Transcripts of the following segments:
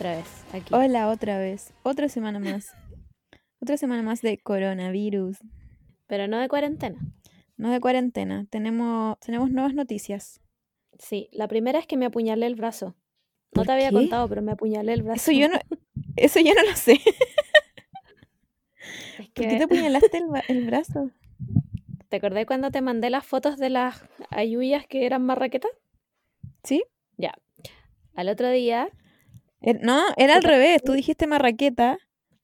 otra vez, aquí. Hola otra vez. Otra semana más. Otra semana más de coronavirus. Pero no de cuarentena. No de cuarentena. Tenemos, tenemos nuevas noticias. Sí, la primera es que me apuñalé el brazo. No ¿Por te había contado, pero me apuñalé el brazo. Eso yo no, eso yo no lo sé. Es ¿Por qué te apuñalaste el, brazo? ¿Te acordás cuando te mandé las fotos de las ayuyas que eran marraquetas? ¿Sí? Ya. Al otro día, Er- no, era al revés. Tú dijiste marraqueta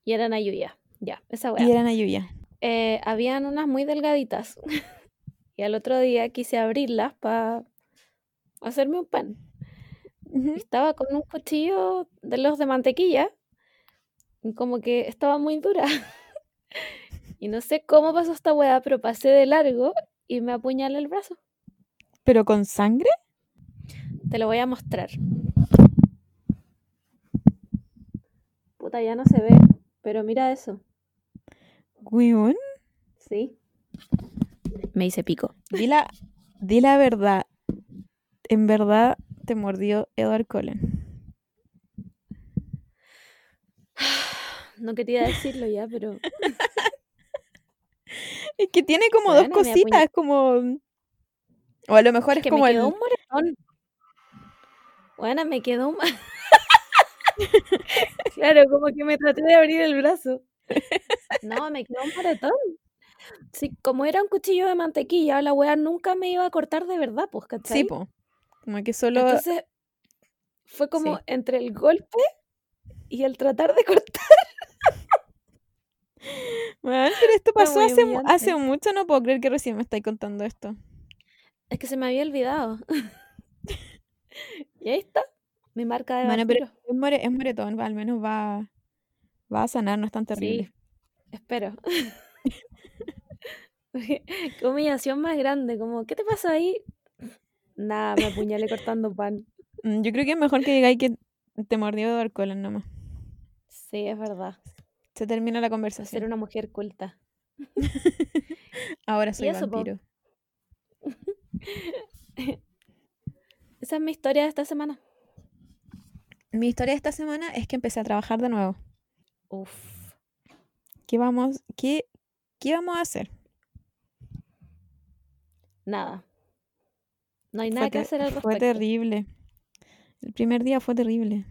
y eran ayuyas. Ya, esa y weá. eran ayuya. Eh, habían unas muy delgaditas. y al otro día quise abrirlas para hacerme un pan. Estaba con un cuchillo de los de mantequilla. Y como que estaba muy dura. y no sé cómo pasó esta weá, pero pasé de largo y me apuñalé el brazo. ¿Pero con sangre? Te lo voy a mostrar. Puta, ya no se ve. Pero mira eso. Weón. Sí. Me hice pico. Di la, di la verdad. En verdad te mordió Edward Cullen. No quería decirlo ya, pero Es que tiene como dos Bueno, cositas, como... O a lo mejor es es, que como me el... quedó un moretón. Bueno, me quedó un... claro, como que me traté de abrir el brazo. No, me quedó un moretón. Sí, como era un cuchillo de mantequilla, la weá nunca me iba a cortar de verdad, pues, ¿cachai? Sí, po. Como que solo... Entonces, fue como Sí. entre el golpe y el tratar de cortar. Weón, pero esto pasó hace, humillante. hace mucho, no puedo creer que recién me estáis contando esto. Es que se me había olvidado. y ahí está, mi marca de Bueno, pero es, more- es moretón, al menos va, va a sanar, no es tan terrible. Sí, espero. Qué humillación más grande, como, ¿qué te pasó ahí? Nada, me apuñalé cortando pan. Mm, Yo creo que es mejor que digáis que te mordió Edward Cullen nomás. Sí, es verdad. Se termina la Ser conversación. una mujer culta. Ahora soy eso, vampiro. Esa es mi historia de esta semana. Mi historia de esta semana es que empecé a trabajar de nuevo. Uf. ¿Qué vamos, qué, qué vamos a hacer? Nada. No hay Fue nada que hacer al Fue respecto. terrible. El primer día fue terrible.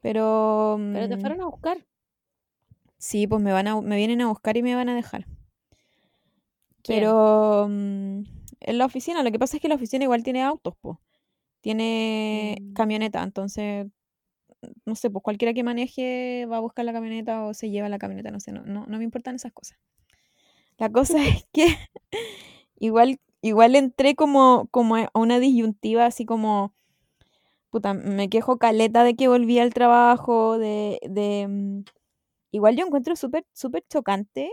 Pero... Pero te mm, fueron a buscar. Sí, pues me van a, me vienen a buscar y me van a dejar. ¿Quién? Pero mm, en la oficina, lo que pasa es que la oficina igual tiene autos, pues. Tiene Mm. camioneta, entonces, no sé, pues cualquiera que maneje va a buscar la camioneta o se lleva la camioneta, no sé, no, no, no me importan esas cosas. La cosa es que igual, igual entré como, como a una disyuntiva así como, puta, me quejo caleta de que volví al trabajo, de, de mm, igual yo encuentro súper, súper chocante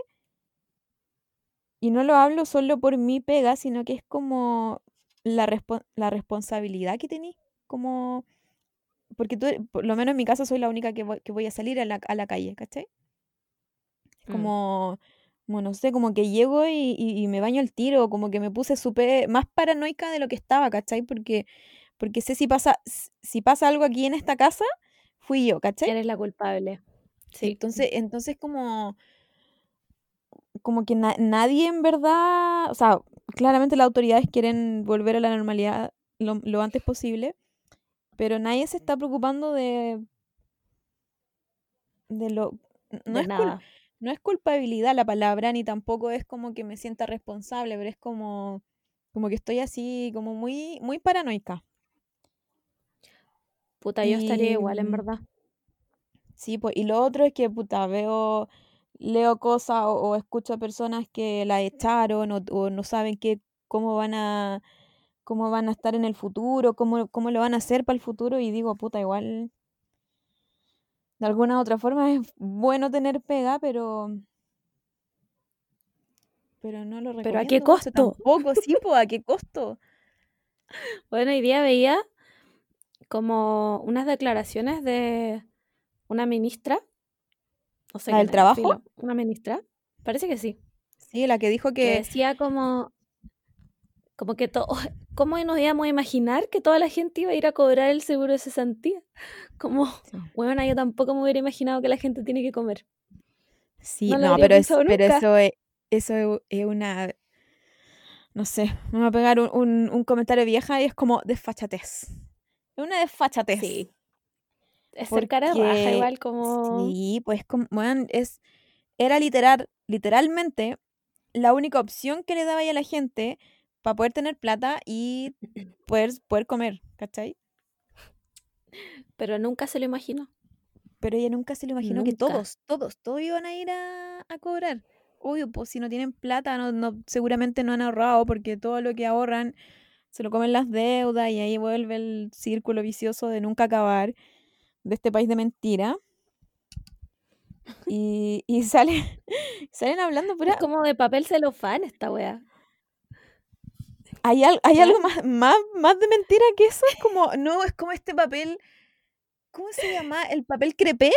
y no lo hablo solo por mi pega, sino que es como la, respo- la responsabilidad que tenés, como, porque tú, por lo menos en mi caso, soy la única que voy, que voy a salir a la, a la calle, ¿cachai? Mm. como, como, no sé, como que llego y, y- y me baño al tiro, como que me puse súper, más paranoica de lo que estaba, ¿cachai? Porque, porque sé si pasa, si pasa algo aquí en esta casa, fui yo, ¿cachai? Eres la culpable. Sí. Entonces, entonces como, como que na- nadie en verdad, o sea, claramente las autoridades quieren volver a la normalidad lo, lo antes posible, pero nadie se está preocupando de, de lo, no de es, cul- nada. no es culpabilidad la palabra, ni tampoco es como que me sienta responsable, pero es como, como que estoy así, como muy, muy paranoica. Puta, yo estaría igual, en verdad. Sí, pues, y lo otro es que, puta, veo, leo cosas o, o escucho a personas que la echaron o, o no saben qué, cómo van a, cómo van a estar en el futuro, cómo, cómo lo van a hacer para el futuro y digo, puta, igual, de alguna u otra forma es bueno tener pega, pero, pero no lo Pero ¿a qué recomiendo costo? tampoco, sí, ¿a qué costo? Bueno, hoy día veía como unas declaraciones de una ministra. No sé ¿La del trabajo? filo, Una ministra. Parece que sí. Sí, la que dijo Que que, decía como, Como que todo, ¿cómo nos íbamos a imaginar que toda la gente iba a ir a cobrar el seguro de cesantía? Como, bueno, yo tampoco me hubiera imaginado que la gente tiene que comer. Sí, no, pero, pero eso, es, eso es una, no sé, me va a pegar un, comentario vieja y es como desfachatez. Es una desfachatez. Sí. Es ser cara baja igual como... Sí, pues como, bueno, es, era literal, literalmente la única opción que le daba a la gente para poder tener plata y poder, poder comer, ¿cachai? Pero nunca se lo imaginó. Pero ella nunca se lo imaginó que todos, todos, todos iban a ir a, cobrar. Obvio, pues si no tienen plata, no, no, seguramente no han ahorrado porque todo lo que ahorran se lo comen las deudas y ahí vuelve el círculo vicioso de nunca acabar de este país de mentira. Y, y sale, salen hablando pura... Es como de papel celofán esta wea. ¿Hay, hay algo más, más, más de mentira que eso? Es como, no, es como este papel, ¿cómo se llama? ¿El papel crepé?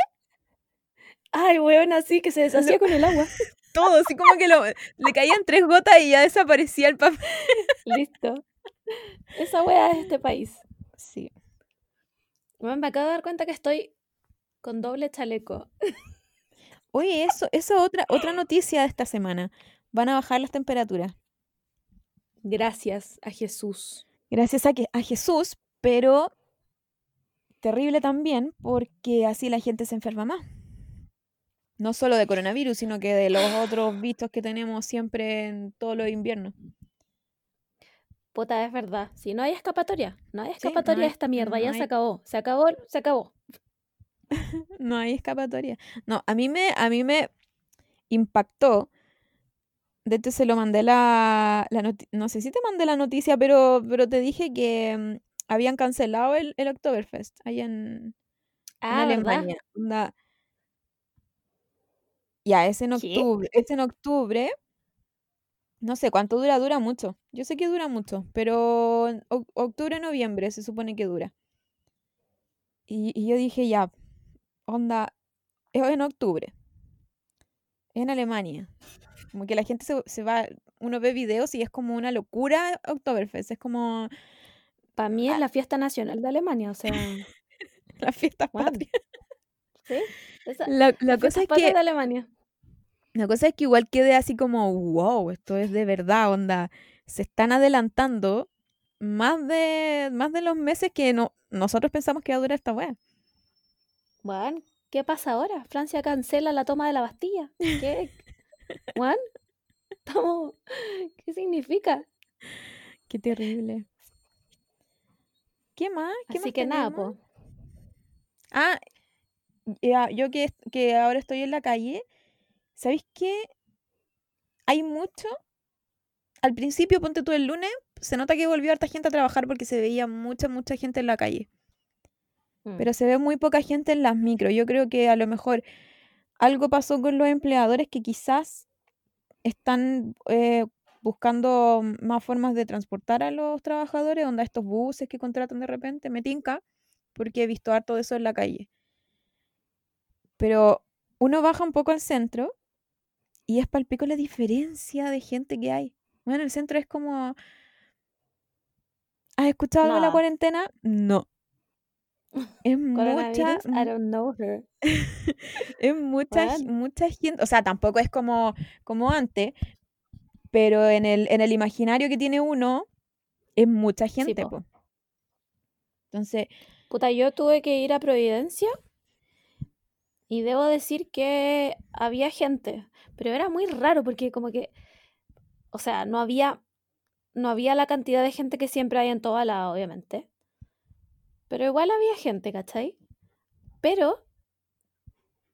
Ay, weón, así que se deshacía con el agua. Todo, así como que lo, le caían tres gotas y ya desaparecía el papel. Listo. Esa wea es este país. Bueno, me acabo de dar cuenta que estoy con doble chaleco. Oye, eso, eso otra, otra noticia de esta semana. Van a bajar las temperaturas. Gracias a Jesús. Gracias a, que, a Jesús, pero terrible también porque así la gente se enferma más. No solo de coronavirus, sino que de los otros vistos que tenemos siempre en todos los inviernos. Puta, es verdad. Si no hay escapatoria, no hay escapatoria de esta mierda, ya se acabó. Se acabó, se acabó. no hay escapatoria. No, a mí me, a mí me impactó de hecho, se lo mandé la, la no sé si te mandé la noticia, pero, pero te dije que mm, habían cancelado el, el Oktoberfest allá en, ah, Alemania. Ya, es en octubre. Es en octubre. No sé cuánto dura, dura mucho. Yo sé que dura mucho, pero octubre, noviembre se supone que dura. Y, y yo dije, ya, onda, es en octubre. Es en Alemania. Como que la gente se, va, uno ve videos y es como una locura Oktoberfest, es como... Para mí es ah. la fiesta nacional de Alemania, o sea... la fiesta patria. ¿Sí? la, cosa es que... de Alemania. La cosa es que igual quede así como, wow, esto es de verdad, onda. Se están adelantando más de, más de los meses que no, nosotros pensamos que va a durar esta weá. Bueno, ¿qué pasa ahora? Francia cancela la toma de la Bastilla. ¿Qué, Juan, ¿qué significa? Qué terrible. ¿Qué más? ¿Qué Así que nada, po. Ah, yo que, que ahora estoy en la calle, ¿sabéis qué? Hay mucho. Al principio, ponte tú el lunes, se nota que volvió harta gente a trabajar porque se veía mucha, mucha gente en la calle. Mm. Pero se ve muy poca gente en las micros. Yo creo que a lo mejor algo pasó con los empleadores que quizás están eh, buscando más formas de transportar a los trabajadores, onda estos buses que contratan de repente, me tinca, porque he visto harto de eso en la calle. Pero uno baja un poco al centro y es palpico la diferencia de gente que hay. Bueno, el centro es como... ¿Has escuchado algo de la cuarentena? No. Es mucha. I don't know her. es mucha, mucha gente. O sea, tampoco es como, como antes, pero en el, en el imaginario que tiene uno, es mucha gente. Entonces. Puta, yo tuve que ir a Providencia y debo decir que había gente, pero era muy raro porque como que, o sea, no había, no había la cantidad de gente que siempre hay en toda la, obviamente. Pero igual había gente, ¿cachai? Pero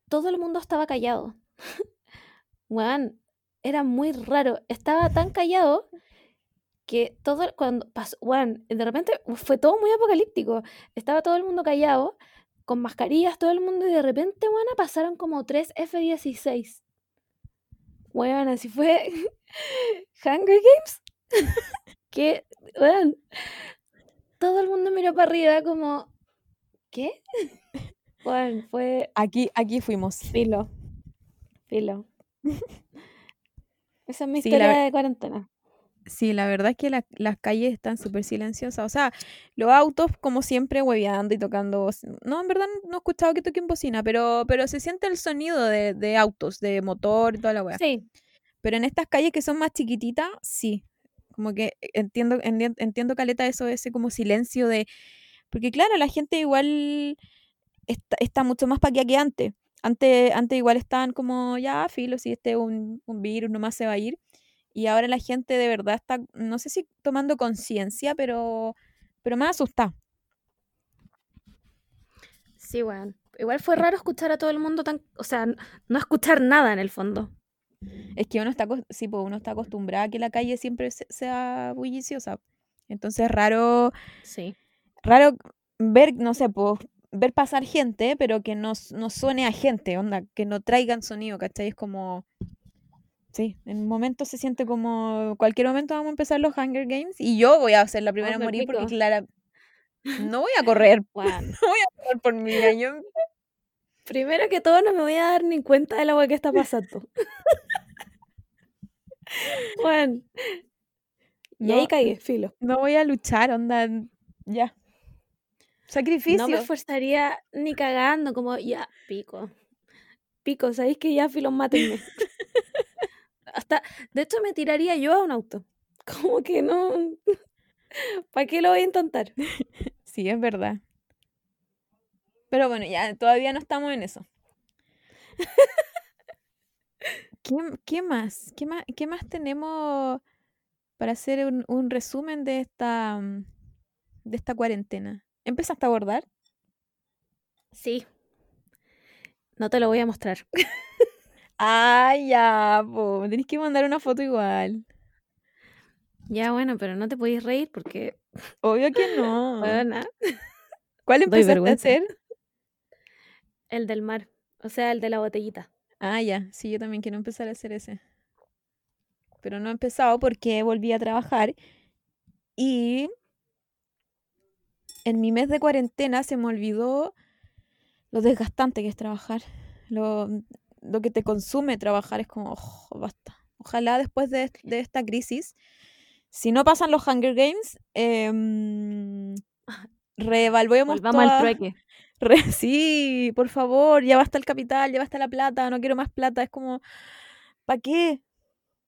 todo el mundo estaba callado. Juan, era muy raro. Estaba tan callado que todo cuando pasó, de repente fue todo muy apocalíptico. Estaba todo el mundo callado, con mascarillas, todo el mundo, y de repente, Juan, pasaron como tres F-16. Juan, así fue Hunger Games. que, Juan, todo el mundo miró para arriba como, ¿qué? Bueno, fue... Aquí, aquí fuimos. Filo. Filo. Esa es mi historia de cuarentena. Sí, la verdad es que la- las calles están súper silenciosas. O sea, los autos, como siempre, hueveando y tocando. No, en verdad no he escuchado que toquen bocina, pero, pero se siente el sonido de, de autos, de motor y toda la weá. Sí, Pero en estas calles que son más chiquititas, sí. Como que entiendo, endi- entiendo, Caleta, eso, ese como silencio de. Porque claro, la gente igual está, está mucho más paqueada que antes. Antes, antes igual estaban como, ya, filo, si este es un, un virus, nomás se va a ir. Y ahora la gente de verdad está, no sé si tomando conciencia, pero, pero más asustada. sí, weón. Igual fue raro escuchar a todo el mundo tan. O sea, no escuchar nada en el fondo. Es que uno está, sí, pues uno está acostumbrado a que la calle siempre se- sea bulliciosa. Entonces es raro, Sí. raro ver, no sé, pues, ver pasar gente, pero que no, no suene a gente, onda, que no traigan sonido, ¿cachai? Es como, sí, en un momento se siente como, cualquier momento vamos a empezar los Hunger Games y yo voy a ser la primera qué morir porque. Clara, no voy a correr, Weón. no voy a correr por mi. Yo, Primero que todo, no me voy a dar ni cuenta de la weá que está pasando. Juan. Y ahí No. caí, filo. no voy a luchar, onda, ya. Sacrificio. No me esforzaría ni cagando, como ya, pico. Pico, ¿sabéis que ya, filo, mátenme? Hasta, de hecho, me tiraría yo a un auto. Como que no. ¿Para qué lo voy a intentar? Sí, es verdad. Pero bueno, ya todavía no estamos en eso. ¿Qué, qué más? ¿Qué más, qué más tenemos para hacer un, un resumen de esta, mm, de esta cuarentena? ¿Empezaste a abordar? Sí. No te lo voy a mostrar. Ah, ya, po. Me tenés que mandar una foto igual. Ya, bueno, pero no te podéis reír porque. Obvio que no. weona, ¿Cuál doy empezaste a hacer? el del mar. O sea, el de la botellita. Ah, ya. Sí, yo también quiero empezar a hacer ese. Pero no he empezado porque volví a trabajar y en mi mes de cuarentena se me olvidó lo desgastante que es trabajar. Lo, lo que te consume trabajar es como, "Oh, basta. Ojalá después de, de esta crisis, si no pasan los Hunger Games, em, reevaluemos Volvamos al trueque. Re- sí, por favor, ya basta el capital, ya basta la plata, no quiero más plata. Es como, ¿para qué?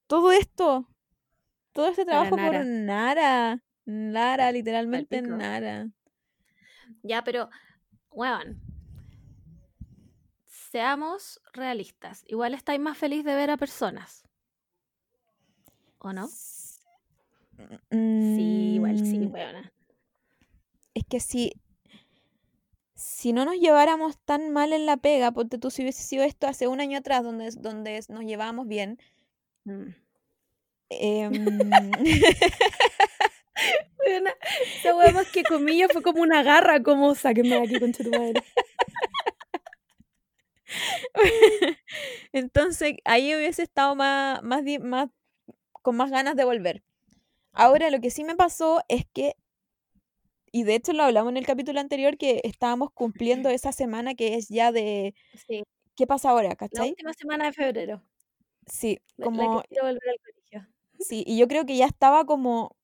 Todo esto, todo este trabajo por nada. nada, nada, literalmente nada. Ya, pero, weón. Seamos realistas. Igual estáis más feliz de ver a personas. ¿O no? Sí, igual sí, Mm, weona. Es que si, si no nos lleváramos tan mal en la pega, ponte tú, si hubiese sido esto hace un año atrás, donde, donde nos llevábamos bien, Mm. Weona, Esa que comillas fue como una garra, como sáquenme de aquí, concha tu madre. Entonces ahí hubiese estado más, más, más, con más ganas de volver. Ahora lo que sí me pasó es que, y de hecho lo hablamos en el capítulo anterior, que estábamos cumpliendo esa semana que es ya de, Sí, ¿qué pasa ahora? la ¿Cachai? última semana de febrero. Sí, La, la como, que quiero volver al colegio. sí, y yo creo que ya estaba como,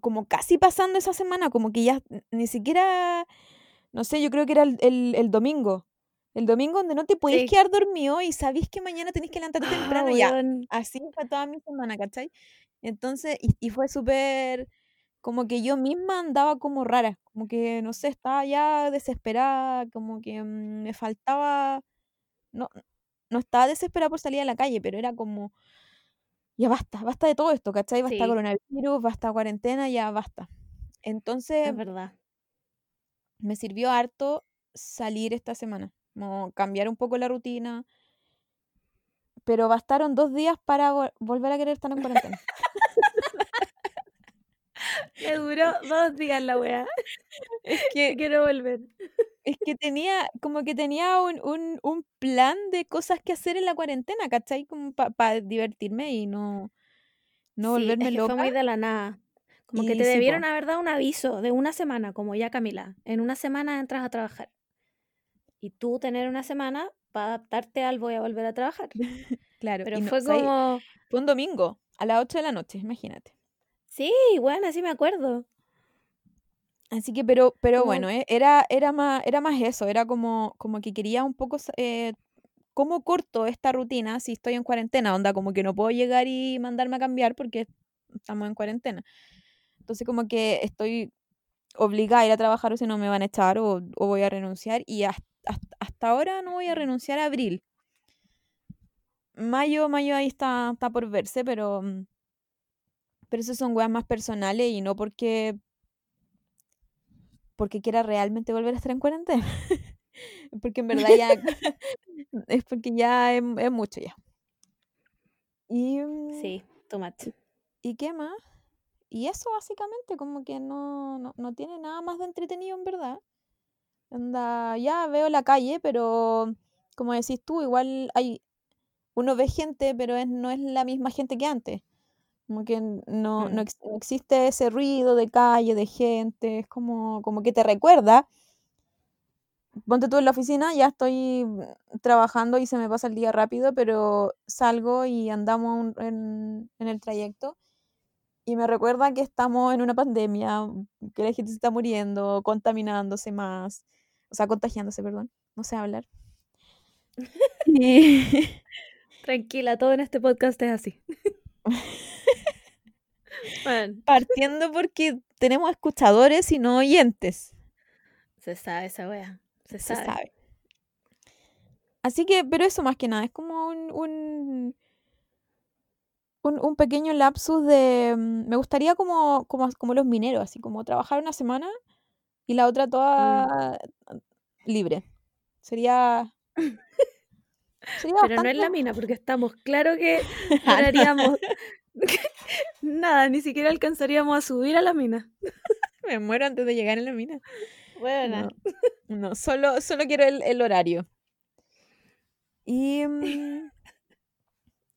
como casi pasando esa semana, como que ya ni siquiera, no sé, yo creo que era el, el- el domingo. El domingo donde no te podés Sí. quedar dormido y sabés que mañana tenés que levantarte Ah, temprano, ya. así fue toda mi semana, ¿cachai? Entonces, y, y fue súper, como que yo misma andaba como rara, como que, no sé, estaba ya desesperada, como que mm, me faltaba, no, no estaba desesperada por salir a la calle, pero era como, ya basta, basta de todo esto, ¿cachai? Basta Sí. coronavirus, basta cuarentena, ya basta. Entonces, Es verdad. me sirvió harto salir esta semana, como cambiar un poco la rutina, pero bastaron dos días para vol- volver a querer estar en cuarentena. Me duró dos días la weá. Es Que quiero volver. es que tenía, como que tenía un, un, un plan de cosas que hacer en la cuarentena, ¿cachai? Como para divertirme y no, no Sí, volverme es que loca. fue muy de la nada. Como que te sí, debieron po. haber dado un aviso de una semana, como ya Camila. En una semana entras a trabajar. Y tú tener una semana para adaptarte al voy a volver a trabajar. Claro, Pero no- fue como, Fue un domingo a las 8 de la noche, imagínate. Sí, bueno, sí me acuerdo. Así que, pero, pero bueno, eh, era, era más, era más eso, era como, como que quería un poco eh, cómo corto esta rutina si estoy en cuarentena, onda, como que no puedo llegar y mandarme a cambiar porque estamos en cuarentena. Entonces como que estoy obligada a ir a trabajar o si no me van a echar o, o voy a renunciar y hasta, hasta, hasta ahora no voy a renunciar a abril. Mayo, mayo ahí está, está por verse, pero, mm, pero eso son weas más personales y no porque porque quiera realmente volver a estar en cuarentena. porque en verdad ya es porque ya es, es mucho ya. Y, mm, Sí, tomate. ¿Y qué más? Y eso básicamente como que no, no, no tiene nada más de entretenido en verdad. Anda, ya veo la calle, pero como decís tú, igual hay uno ve gente, pero es, no es la misma gente que antes. Como que no, no, ex- no existe ese ruido de calle, de gente, es como, como que te recuerda. Ponte tú en la oficina, ya estoy trabajando y se me pasa el día rápido, pero salgo y andamos un- en, en el trayecto y me recuerda que estamos en una pandemia, que la gente se está muriendo, contaminándose más, o sea, contagiándose, perdón, no sé hablar. Y Tranquila, todo en este podcast es así. bueno, partiendo porque tenemos escuchadores y no oyentes. se sabe esa wea. Se se sabe. sabe. Así que, pero eso más que nada, es como un, un, un, un pequeño lapsus de... mm, Me gustaría como, como, como los mineros, así como trabajar una semana y la otra toda libre. Sería... sería Pero no en la mina, porque estamos claro que duraríamos nada, ni siquiera alcanzaríamos a subir a la mina. Me muero antes de llegar a la mina. Bueno, No, no, solo, solo quiero el, el horario. Y, mm,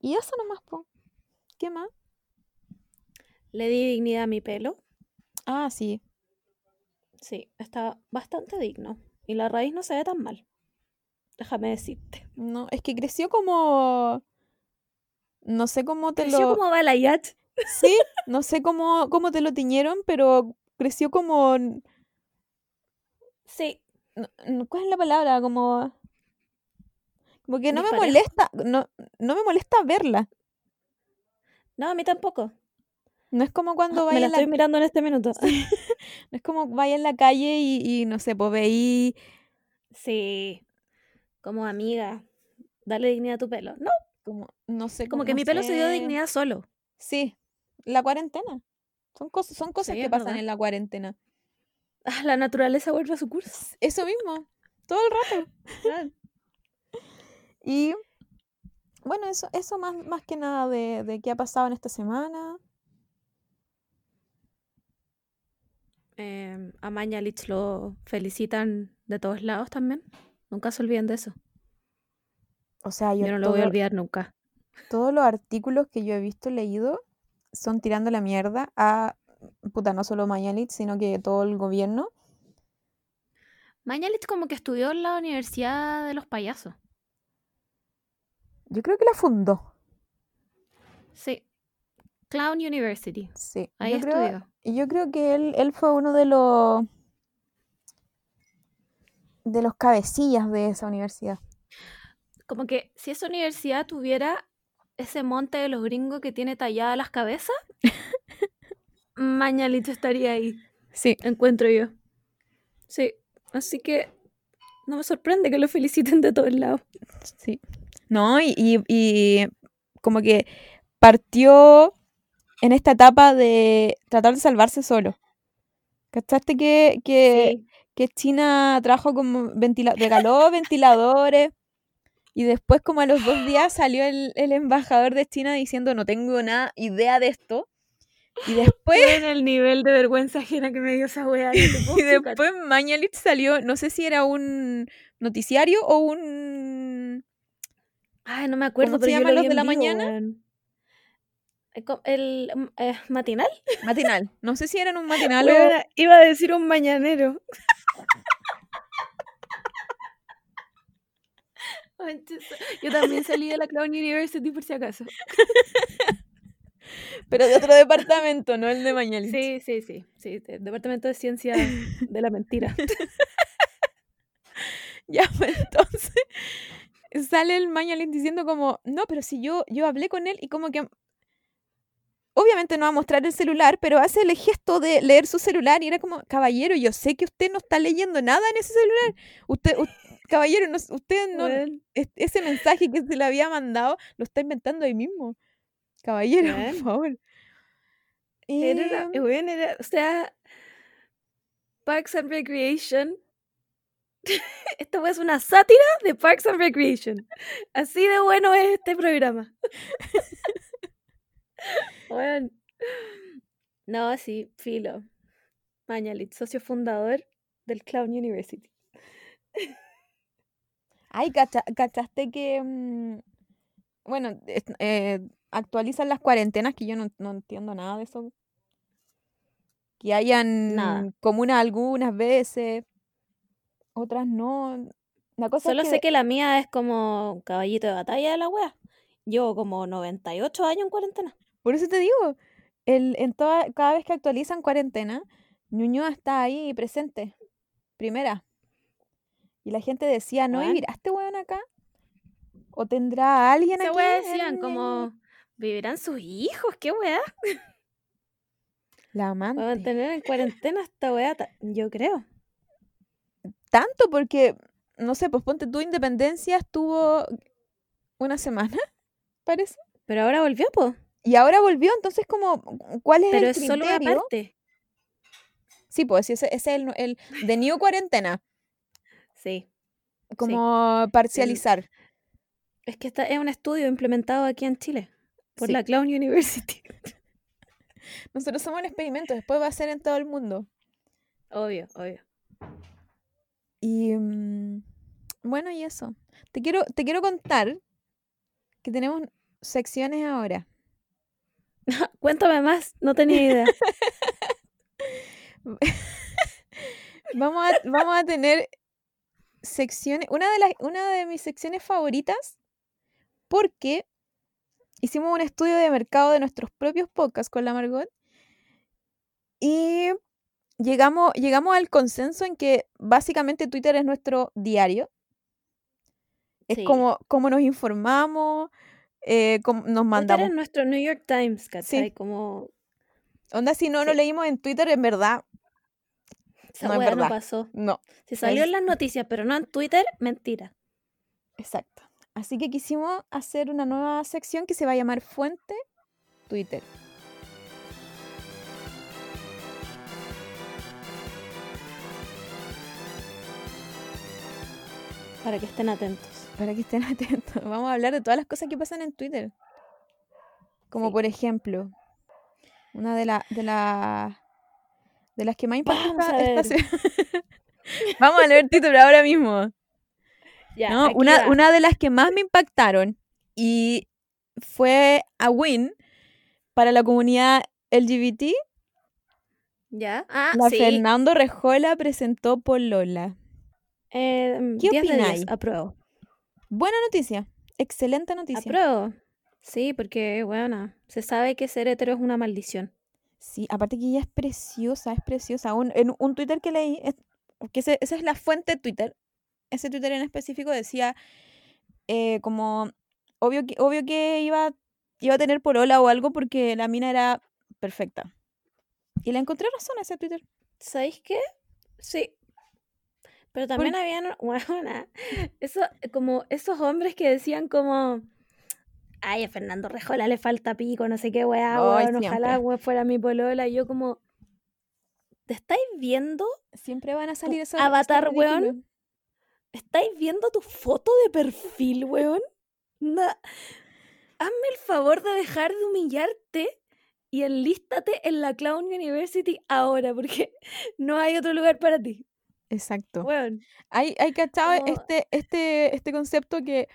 y eso nomás, po. ¿Qué más? le di dignidad a mi pelo. Ah, sí. Sí, está bastante digno. Y la raíz no se ve tan mal. Déjame decirte. No, es que creció como. No sé cómo te Creció lo. como balayat. Sí, no sé cómo, cómo te lo tiñeron, pero creció como. Sí, ¿Cuál es la palabra? Como. Como que no me molesta. No, no me molesta verla. no, a mí tampoco. No es como cuando Me vaya la en la, estoy mirando en este minuto. no es como vaya en la calle y, y no sé, pues veí. Sí, como amiga, dale dignidad a tu pelo. No, Como, no sé como que mi pelo se dio dignidad solo. Sí, la cuarentena. Son cosas, son cosas Sí, que pasan verdad. en la cuarentena. Ah, La naturaleza vuelve a su curso. Eso mismo, todo el rato. Y bueno, eso, eso más, más que nada de, de qué ha pasado en esta semana. Eh, a Mañalich lo felicitan de todos lados también. Nunca se olviden de eso. O sea, yo, Yo no lo voy a olvidar nunca. todos los artículos que yo he visto, leído, son tirando la mierda a, puta, no solo Mañalich, sino que todo el gobierno. Mañalich como que estudió en la Universidad de los Payasos. Yo creo que la fundó. Sí. Clown University. Sí. Ahí yo estudió. Yo creo que él, él fue uno de los de los cabecillas de esa universidad. Como que si esa universidad tuviera ese monte de los gringos que tiene talladas las cabezas, Mañalich estaría ahí, Sí. encuentro yo. Sí, así que no me sorprende que lo feliciten de todos lados. Sí. No, y, y- y como que partió en esta etapa de tratar de salvarse solo. ¿Cachaste que, que, Sí. que China trajo como ventila regaló ventiladores y después como a los dos días salió el, el embajador de China diciendo no tengo nada idea de esto. Y después, en el nivel de vergüenza ajena que me dio esa puedo y después Mañalich salió, no sé si era un noticiario o un... Ay, no me acuerdo, ¿Cómo se pero yo llaman lo los de la vivo, mañana? Eh, El, mm, eh, matinal. matinal. No sé si era en un matinal o... Iba a decir un mañanero. Yo también salí de la Clown University por si acaso. Pero de otro departamento, no el de Mañalich. Sí, sí, sí, sí, el departamento de ciencia de la mentira. Ya, pues entonces sale el Mañalich diciendo como, no, pero si yo, yo hablé con él y como que obviamente no va a mostrar el celular, pero hace el gesto de leer su celular y era como, caballero, yo sé que usted no está leyendo nada en ese celular. Usted, u- caballero, no, usted no, es- ese mensaje que se le había mandado lo está inventando ahí mismo. Caballero, por favor. Era era- o sea, Parks and Recreation. Esto es una sátira de Parks and Recreation. Así de bueno es este programa. Weón. No, sí, filo. Mañalit, socio fundador del Clown University. ay, cacha- ¿cachaste que, mm, bueno, eh, actualizan las cuarentenas, que yo no, no entiendo nada de eso. Que hayan Nada. comunas algunas veces, otras no. La cosa Solo es sé que, que la mía es como caballito de batalla de la wea. Llevo como 98 años en cuarentena. Por eso te digo, el, en toda, cada vez que actualizan cuarentena, Ñuñoa está ahí presente, primera. Y la gente decía, ¿no vivirá este weón acá? ¿O tendrá a alguien Esa aquí? decían en- como, ¿vivirán sus hijos? ¿Qué wea? La amante. mantener en cuarentena esta ta- yo creo. Tanto porque, no sé, pues ponte tu independencia estuvo una semana, parece. Pero ahora volvió, po. Y ahora volvió, entonces como, ¿cuál es Pero el es solo una criterio? parte. Sí, pues ese, ese es el, el de New Cuarentena, Sí. como parcializar. Es que esta es un estudio implementado aquí en Chile por Sí. la Clown University. Nosotros somos un experimento, después va a ser en todo el mundo. Obvio, obvio. Y mm, bueno, y eso. Te quiero, te quiero contar que tenemos secciones ahora. Cuéntame más, no tenía idea. Vamos a, vamos a tener secciones, una de las, una de mis secciones favoritas, porque hicimos un estudio de mercado de nuestros propios podcasts con la Margot y llegamos, llegamos al consenso en que básicamente Twitter es nuestro diario. Es Sí. como, como nos informamos, eh, nos Twitter mandamos. es nuestro New York Times, ¿cachai? Sí. Como Onda, si no lo Sí. leímos en Twitter, en verdad, esa No es wea no verdad. pasó. no. Si salió en las noticias, pero no en Twitter, mentira. Exacto. Así que quisimos hacer una nueva sección que se va a llamar Fuente Twitter. Para que estén atentos. Para que estén atentos. Vamos a hablar de todas las cosas que pasan en Twitter. Como Sí. por ejemplo, una de, la, de, la- de las que más impacta Vamos esta- a esta ver. Vamos a leer Twitter ahora mismo. Ya, No, una, va. una de las que más me impactaron y fue a win para la comunidad LGBT. ¿Ya? Ah, La sí. Fernando Rejola presentó Polola. Eh, ¿Qué 10 de 10, opináis? apruebo. Buena noticia. Excelente noticia. Apruebo. Sí, porque, bueno, se sabe que ser hetero es una maldición. Sí, aparte que ella es preciosa, es preciosa. Un, en un Twitter que leí, es- que ese- esa es la fuente de Twitter. Ese Twitter en específico decía eh, como, obvio que, obvio que iba, iba a tener polola o algo porque la mina era perfecta. Y le encontré razón a ese Twitter. ¿Sabéis qué? Sí. Pero también habían, bueno, eso, como esos hombres que decían como, ay, a Fernando Rejola le falta pico, no sé qué weá, weón, ojalá weón, fuera mi polola. Y yo como, ¿te estáis viendo? Siempre van a salir esos avatar, weón? ¿Estáis viendo tu foto de perfil, weón? Na- Hazme el favor de dejar de humillarte y enlístate en la Clown University ahora, porque no hay otro lugar para ti. Exacto. Hay, hay cachado Como- este, este, este concepto que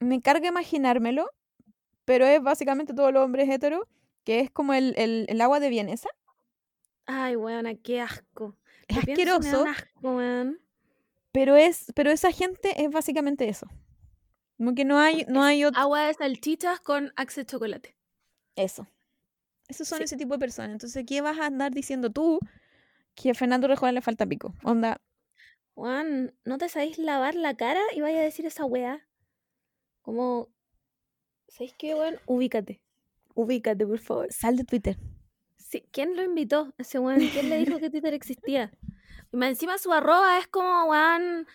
me carga imaginármelo, pero es básicamente todos los hombres heteros, que es como el, el, el agua de vienesa. Ay, weona, qué asco. Es asqueroso, asco, pero es, pero esa gente es básicamente eso. Como que no hay, no hay otro. Agua de salchichas con axe de chocolate. Eso. Esos son Sí. ese tipo de personas. Entonces, ¿qué vas a andar diciendo tú que a Fernando Rejola le falta pico? Onda, Juan, ¿no te sabéis lavar la cara y vaya a decir esa weá? Como, ¿sabéis qué, weón? Ubícate. Ubícate, por favor. sal de Twitter. Sí, ¿Quién lo invitó? Ese weón, ¿quién le dijo que Twitter existía? Y encima su arroba es como, weón,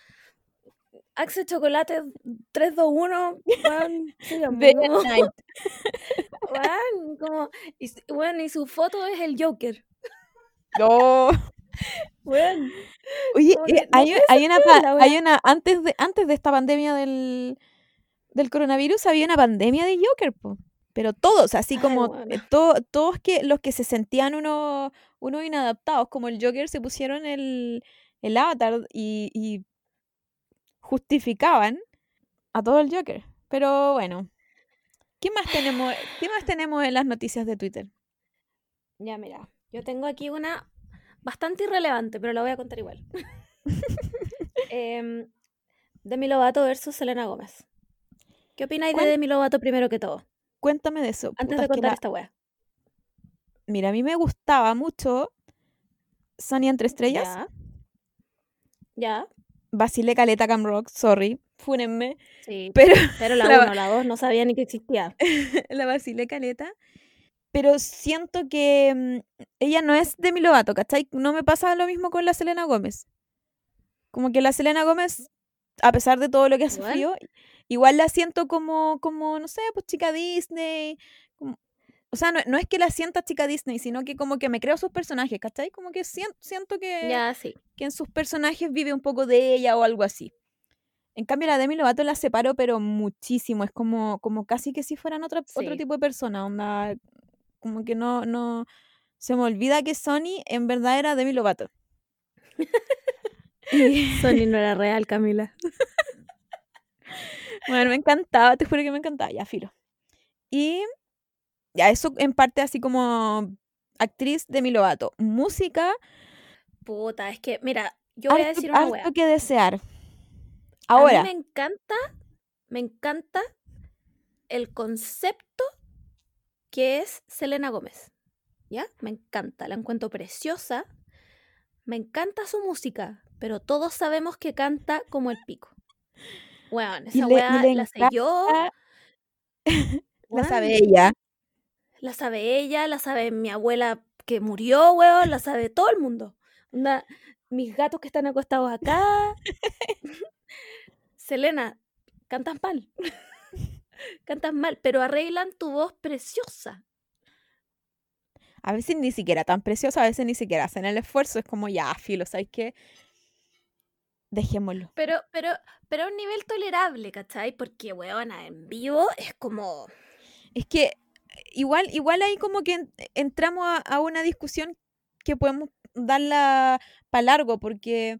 Axe Chocolate 321, weón, and night. weón, como, y, weón, y su foto es el Joker, No. Oye, eh, hay, una, hay una, antes de, antes de esta pandemia del, del coronavirus, había una pandemia de Joker, po. Pero todos, así como eh, to- todos que los que se sentían unos unos inadaptados, como el Joker, se pusieron el, el avatar y, y justificaban a todo el Joker. Pero bueno, ¿qué más tenemos, qué más tenemos en las noticias de Twitter? Ya, mira, yo tengo aquí una bastante irrelevante, pero la voy a contar igual. Em, Demi Lovato versus Selena Gómez. ¿Qué opináis de Demi Lovato primero que todo? Cuéntame de eso. Antes de contar la- esta wea. Mira, a mí me gustaba mucho Sunny entre estrellas. Ya. Ya, Vacilé Caleta Cam Rock, sorry, fúnenme, sí. pero Pero la La va- 1, la 2 no sabía ni que existía. la vacilé Caleta. Pero siento que mm, ella no es Demi Lovato, ¿cachai? No me pasa lo mismo con la Selena Gómez. Como que la Selena Gómez, a pesar de todo lo que ha sufrido, igual la siento como, como no sé, pues chica Disney. como- o sea, no, no es que la sienta chica Disney, sino que como que me creo sus personajes, ¿cachai? Como que sien- siento que... Ya, sí. que en sus personajes vive un poco de ella o algo así. En cambio, la Demi Lovato la separo, pero muchísimo. Es como, como casi que si fueran otra, otro tipo de persona. Onda, como que no, no. Se me olvida que Sony en verdad era Demi Lovato. Sony no era real, Camila. bueno, me encantaba, te juro que me encantaba, ya, filo. Y ya, eso en parte así como actriz Demi Lovato. Música, Puta, es que, mira, yo voy a decir una harto que desear. A Ahora, mí me encanta, me encanta el concepto que es Selena Gómez. ¿Ya? Me encanta, la encuentro preciosa. Me encanta su música, pero todos sabemos que canta como el pico. Weón, esa weá la sé yo. la sabe ella. La sabe ella, la sabe mi abuela que murió, weón, la sabe todo el mundo. Mis gatos que están acostados acá. Selena, cantas mal. Cantas mal, pero arreglan tu voz preciosa. A veces ni siquiera tan precioso, a veces ni siquiera hacen el esfuerzo. Es como, ya, filo, ¿sabes qué? Dejémoslo. Pero, pero, pero a un nivel tolerable, ¿cachai? Porque, weona, en vivo es como. Es que igual, igual ahí como que en- entramos a, a una discusión que podemos darla para largo, porque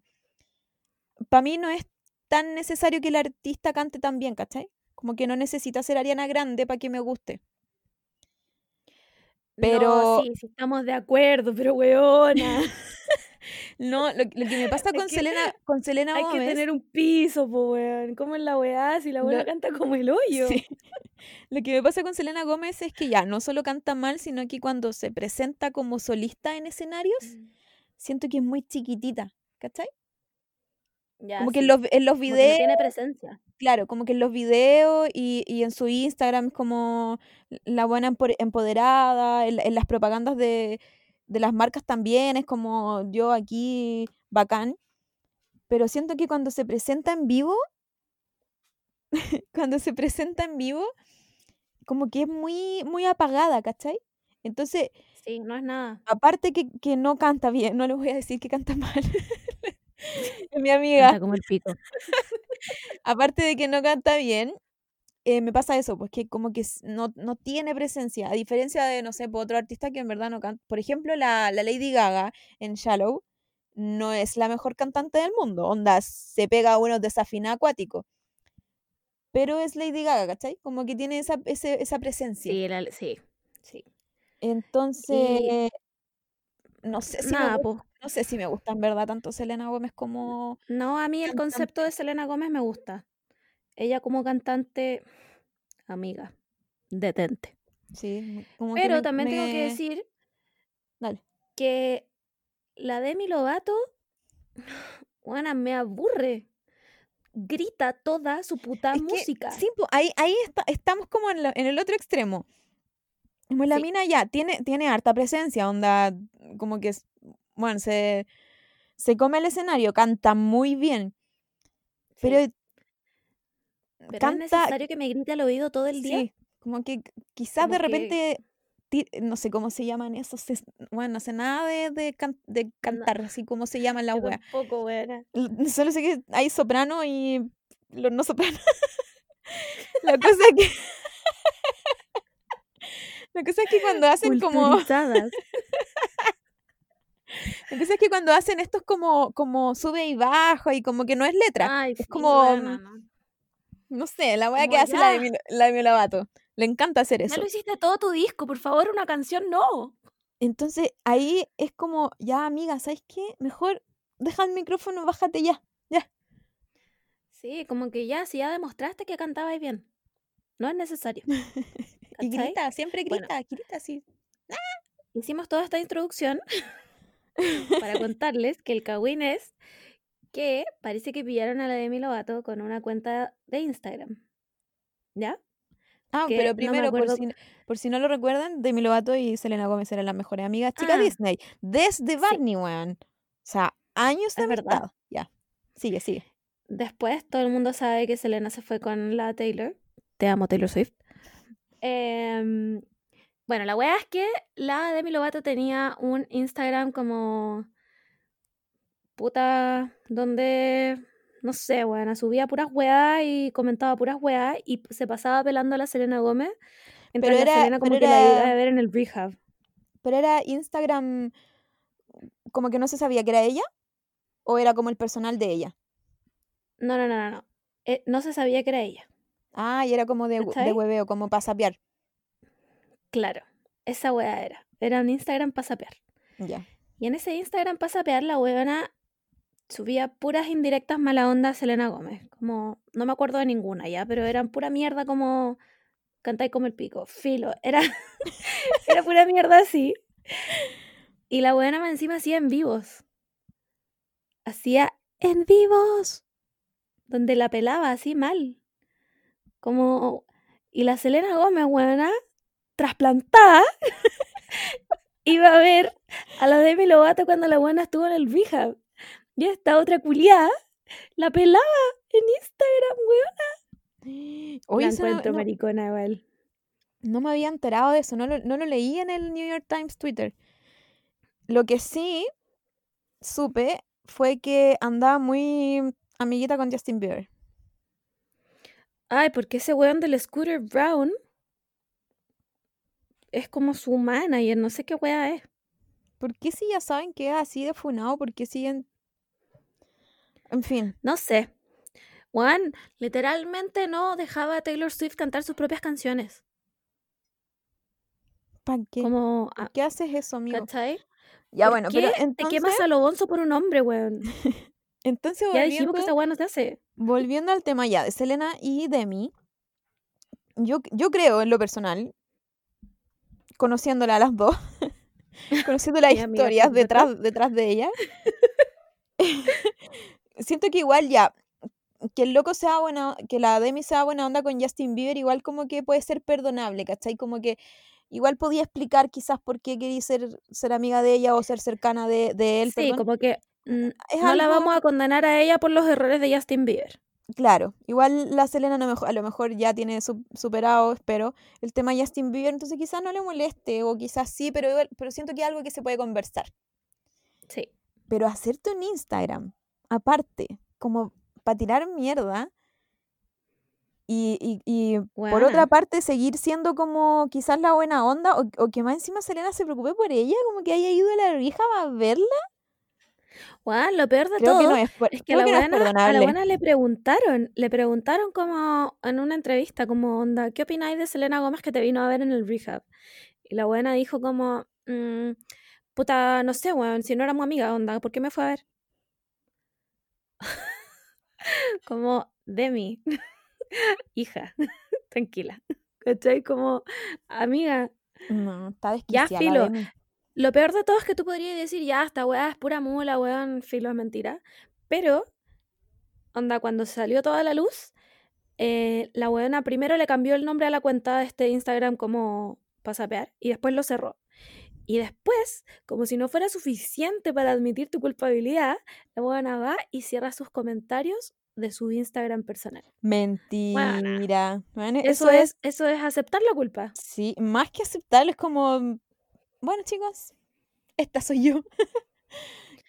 para mí no es tan necesario que el artista cante tan bien, ¿cachai? Como que no necesita ser Ariana Grande para que me guste. Pero- No, sí, sí estamos de acuerdo, pero weona. No, lo, lo que me pasa con que Selena, con Selena Hay que tener un piso, po, weón. ¿Cómo es la weá si la weona canta como el hoyo? Sí. Lo que me pasa con Selena Gómez es que ya no solo canta mal, sino que cuando se presenta como solista en escenarios, siento que es muy chiquitita, ¿cachai? Ya, Como que en los, en los no videos, tiene presencia. Claro, como que en los videos y, y en su Instagram es como la buena empo- empoderada, en, en las propagandas de, de las marcas también es como yo aquí bacán, pero siento que cuando se presenta en vivo, cuando se presenta en vivo, como que es muy, muy apagada, ¿cachai? Entonces, Sí, no es nada. aparte que, que no canta bien, no le voy a decir que canta mal. mi amiga. Canta como el pico. Aparte de que no canta bien, eh, me pasa eso, pues que como que no, no tiene presencia, a diferencia de, no sé, por otro artista que en verdad no canta. Por ejemplo, la, la Lady Gaga en Shallow no es la mejor cantante del mundo, onda, se pega a unos desafinados acuáticos. Pero es Lady Gaga, ¿cachai? Como que tiene esa, ese- esa presencia. Sí, la- sí, sí. Entonces, no sé si Nada, pues. No sé si me gusta en verdad tanto Selena Gómez como No, a mí el cantante. concepto de Selena Gómez me gusta. Ella como cantante, amiga, detente. Sí, como que Pero me- también tengo que decir Dale. que la Demi Lovato, bueno, me aburre. Grita toda su puta Es que, música. sí, ahí, ahí está- estamos como en, la- en el otro extremo. Como la Sí. mina ya tiene, tiene harta presencia, onda, como que, bueno, se, se come el escenario, canta muy bien, Sí. pero Pero es canta, necesario que me grite al oído todo el día. sí, como que quizás Como de que- repente, ti- no sé cómo se llaman esos, es- bueno, no sé nada de, de, can- de cantar, así como se llaman las weas. weona. L- Solo sé que hay soprano y los no sopranos. La cosa es que. La cosa es que cuando hacen como. Cosa es que cuando hacen estos como, como sube y baja y como que no es letra. Ay, es sí, como. weona, no. No sé, la wea que hace la de, ya. Mil- la de Demi Lovato. Le encanta hacer Ya eso. lo hiciste todo tu disco, por favor, una canción no. Entonces ahí es como, ya amiga, ¿sabes qué? Mejor deja el micrófono, bájate ya. Ya. Sí, como que ya, si ya demostraste que cantabas bien. No es necesario. Y grita, siempre Bueno. grita, grita así. Hicimos toda esta introducción para contarles que el cagüín es que parece que pillaron a la Demi Lovato con una cuenta de Instagram. ¿Ya? Ah, que pero no primero, por, si, por si no lo recuerdan, Demi Lovato y Selena Gómez eran las mejores amigas chicas Ah. Disney. Desde Sí. Barney, weón. O sea, años de verdad. amistad. Ya. Sigue, sigue. Después todo el mundo sabe que Selena se fue con la Taylor. Te amo, Taylor Swift. Em, bueno, la weá es que la Demi Lovato tenía un Instagram como puta donde no sé, weá, subía puras weas y comentaba puras weas y se pasaba pelando a la Selena Gómez. Pero la era- Selena como pero que la iba a ver en el rehab. Pero era Instagram como que no se sabía que era ella o era como el personal de ella. No, no, no, no, no. Eh, no se sabía que era ella. Ah, y era como de, de hueveo, como para sapear. Claro, esa wea era. Era un Instagram para sapear. Ya. Y en ese Instagram para sapear, la huevona subía puras indirectas mala onda a Selena Gómez. Como, no me acuerdo de ninguna ya, pero eran pura mierda como cantáis como el pico. Filo, era, era pura mierda así. Y la más encima hacía en vivos. Hacía en vivos. Donde la pelaba así mal. Como. Y la Selena Gómez, huevona, trasplantada, iba a ver a la Demi Lovato cuando la buena estuvo en el rehab. Y esta otra culiada la pelaba en Instagram, weón. Oye, la encuentro no, maricona igual. no me había enterado de eso, no lo, no lo leí en el New York Times Twitter. Lo que sí supe fue que andaba muy amiguita con Justin Bieber. Ay, porque ese weón del Scooter Brown es como su manager, no sé qué wea es. ¿Por qué si ya saben que es así de funado? ¿Por qué siguen...? En fin, No sé. Juan, literalmente no dejaba a Taylor Swift cantar sus propias canciones. ¿para qué? Como, ¿Por ah, qué haces eso, amigo? ¿cachai? Ya ¿Por bueno, qué pero te entonces, quemas a lo bonzo por un hombre, weón? entonces Ya dijimos que volviendo, esa no se hace. volviendo al tema ya de Selena y Demi, yo, yo creo en lo personal, conociéndola a las dos, conociendo las historias detrás, detrás de ella, siento que igual ya, que el loco sea buena, que la Demi sea buena onda con Justin Bieber, igual como que puede ser perdonable, ¿cachai? Como que igual podía explicar quizás por qué quería ser, ser amiga de ella o ser cercana de, de él, Sí, perdón. como que mm, Es no la vamos a condenar a ella por los errores de Justin Bieber. Claro, igual la Selena a lo mejor ya tiene su- superado, espero, el tema Justin Bieber, entonces quizás no le moleste, o quizás sí, pero, pero siento que es algo que se puede conversar. Sí. Pero hacerte un Instagram, aparte, como para tirar mierda, y, y- y por otra parte seguir siendo como quizás la buena onda, o, o que más encima Selena se preocupe por ella, como que haya ido a la rija a verla, Lo peor de creo todo que no es, que a la que no es buena, a la buena le preguntaron, le preguntaron como en una entrevista, como onda, ¿qué opináis de Selena Gómez que te vino a ver en el rehab? Y la buena dijo como, "Mm, puta, no sé, weón, si no éramos amigas, onda, ¿por qué me fue a ver? como, Demi, hija, tranquila. ¿Cachai? Como, amiga, No, está Ya, filo. Demi. Lo peor de todo es que tú podrías decir, ya, esta weá es pura mula, weón, filo, es mentira. Pero, onda, cuando salió toda la luz, eh, la weona primero le cambió el nombre a la cuenta de este Instagram como para sapear y después lo cerró. Y después, como si no fuera suficiente para admitir tu culpabilidad, la weona va y cierra sus comentarios de su Instagram personal. Mentira. Bueno, Eso, es, eso es aceptar la culpa. Sí, más que aceptarlo es como, bueno chicos, esta soy yo.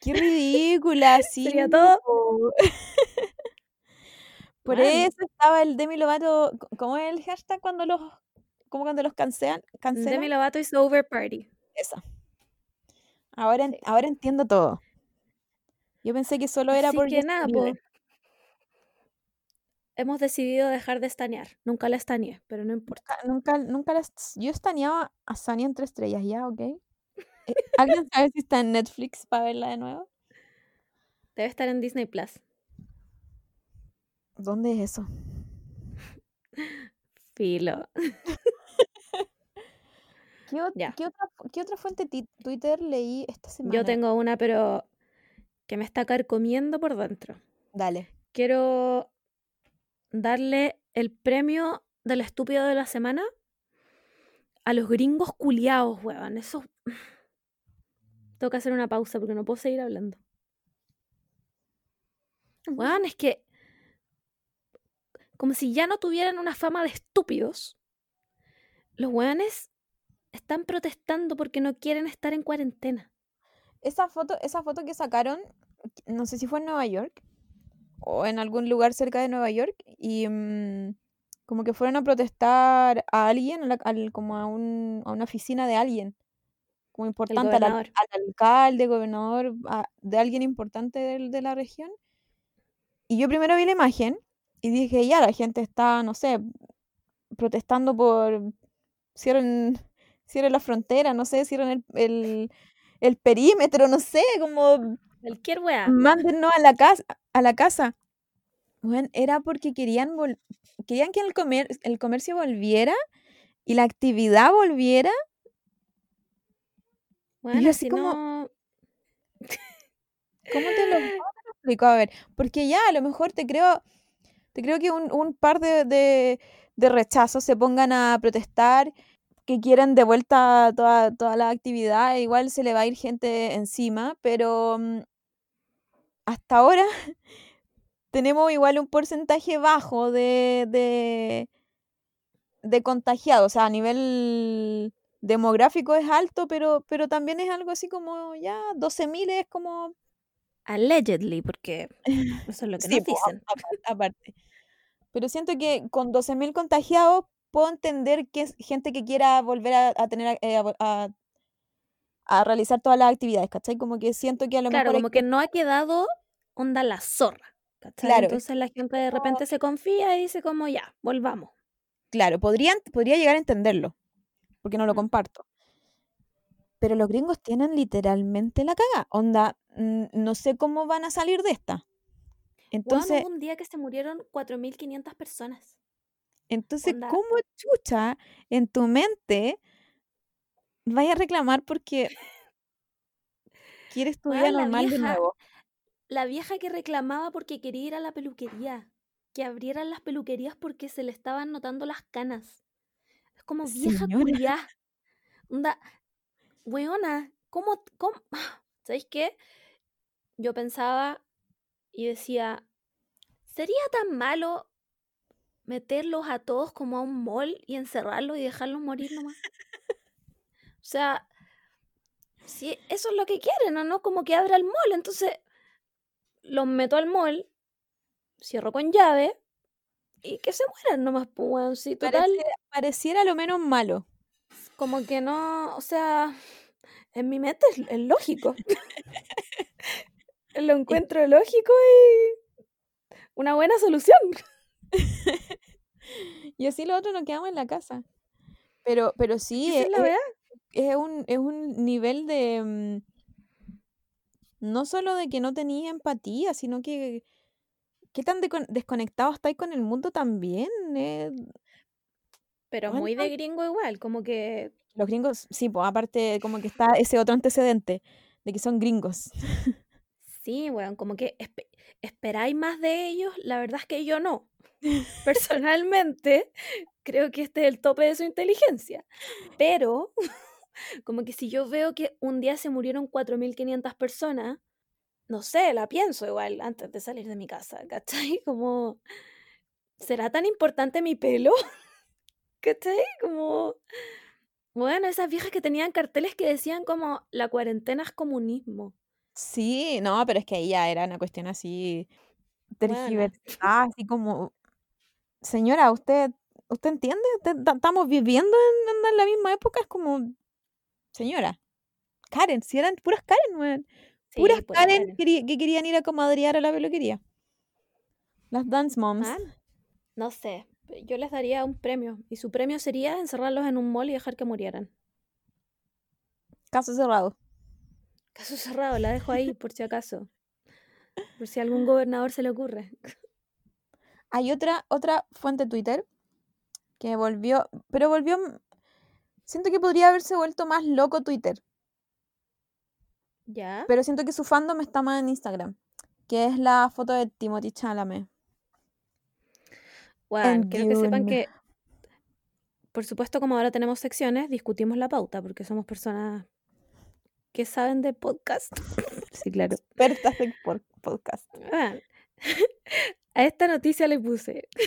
Qué ridícula, sí. Sería todo. Por eso estaba el Demi Lovato, ¿cómo es el hashtag cuando los, como cuando los cancelan? cancelan? Demi Lovato is over party. Esa. Ahora, Sí. ahora entiendo todo. Yo pensé que solo era Así por que Justin nada, Bieber. po. Hemos decidido dejar de estanear. Nunca la estaneé, pero no importa. Nunca, nunca, las... Yo estaneaba a Sunny entre estrellas, ¿ya? ¿Ok? Eh, ¿Alguien sabe si está en Netflix para verla de nuevo? Debe estar en Disney Plus. ¿Dónde es eso? Filo. ¿Qué, otra, qué otra fuente Twitter leí esta semana? Yo tengo una, pero que me está carcomiendo por dentro. Dale. Quiero darle el premio del estúpido de la semana a los gringos culiados, weón. Eso. Tengo que hacer una pausa porque no puedo seguir hablando. Weón, es que. Como si ya no tuvieran una fama de estúpidos. Los weones están protestando porque no quieren estar en cuarentena. Esa foto, esa foto que sacaron, no sé si fue en Nueva York o en algún lugar cerca de Nueva York, y mm, como que fueron a protestar a alguien, a la- al- como a, un- a una oficina de alguien, como importante, al, al- alcalde, gobernador, a- de alguien importante del- de la región. Y yo primero vi la imagen y dije, ya, la gente está, no sé, protestando por cierren, cierren la frontera, no sé, cierren el, el, el perímetro, no sé, como Cualquier weá. mándennos a la casa, a la casa. Bueno, era porque querían vol- querían que el comer, el comercio volviera y la actividad volviera. Bueno, así si como- no. ¿Cómo te lo, cómo te lo explico? A ver, porque ya a lo mejor te creo, te creo que un, un par de, de, de rechazos se pongan a protestar, que quieran de vuelta toda, toda la actividad, igual se le va a ir gente encima, pero mm, hasta ahora tenemos igual un porcentaje bajo de, de, de contagiados, o sea, a nivel demográfico es alto, pero, pero también es algo así como ya 12.000 es como Allegedly, porque eso es lo que Sí, nos dicen. apa- aparte. Pero siento que con 12.000 contagiados puedo entender que es gente que quiera volver a, a tener eh, a, a- a realizar todas las actividades, ¿cachai? Como que siento que a lo Claro, mejor hay como que no ha quedado onda la zorra. ¿cachai? Claro, es Entonces la gente de repente se confía y dice como ya, volvamos. claro, podrían, podría llegar a entenderlo, porque no lo Mm. comparto. Pero los gringos tienen literalmente la caga. Onda, no sé cómo van a salir de esta. Entonces, hubo un día que se murieron 4.500 personas. Entonces, onda- ¿cómo chucha en tu mente vaya a reclamar porque quieres tu vida normal de nuevo? La vieja que reclamaba porque quería ir a la peluquería. Que abrieran las peluquerías porque se le estaban notando las canas. Es como vieja culiá. Onda, weona, ¿cómo, cómo? ¿Sabéis qué? Yo pensaba y decía, ¿sería tan malo meterlos a todos como a un mall y encerrarlos y dejarlos morir nomás? O sea, si eso es lo que quieren, ¿o no? Como que abra el mall, entonces los meto al mall, cierro con llave y que se mueran nomás, pues. Sí, total, Pareciera, pareciera lo menos malo. como que no, o sea, en mi mente es, es lógico. Lo encuentro lógico y una buena solución. Y así los otros nos quedamos en la casa. Pero, pero sí, es, es la es- es un, es un nivel de... mm, No solo de que no tenía empatía, sino que... ¿Qué tan decon- desconectados estáis con el mundo también? eh, Pero Bueno, muy de gringo igual, como que Los gringos, sí, pues aparte como que está ese otro antecedente de que son gringos. sí, weón, como que espe- esperáis más de ellos, la verdad es que yo no. Personalmente, creo que este es el tope de su inteligencia. Pero, como que si yo veo que un día se murieron 4.500 personas, no sé, la pienso igual antes de salir de mi casa, ¿cachai? Como, ¿será tan importante mi pelo? ¿Cachai? Como, bueno, esas viejas que tenían carteles que decían como, la cuarentena es comunismo. Sí, no, pero es que ahí ya era una cuestión así Bueno, tergiversada, así como, señora, ¿usted, usted entiende? Estamos viviendo en, en la misma época, es como, señora, Karen, si eran puras Karen, weón. Puras sí, puras Karen Karen. que querían ir a comadrear a la peluquería. Las dance moms. Ah, no sé, yo les daría un premio y su premio sería encerrarlos en un mall y dejar que murieran. Caso cerrado. Caso cerrado, la dejo ahí por si acaso. Por si a algún gobernador se le ocurre. Hay otra, otra fuente Twitter que volvió, pero volvió, m- siento que podría haberse vuelto más loco Twitter, ¿Ya? pero siento que su fandom está más en Instagram, que es la foto de Timothy Chalamet. Bueno, En quiero que sepan que, por supuesto, como ahora tenemos secciones, discutimos la pauta porque somos personas que saben de podcast. Sí, claro. Expertas en podcast. Ah, A esta noticia le puse.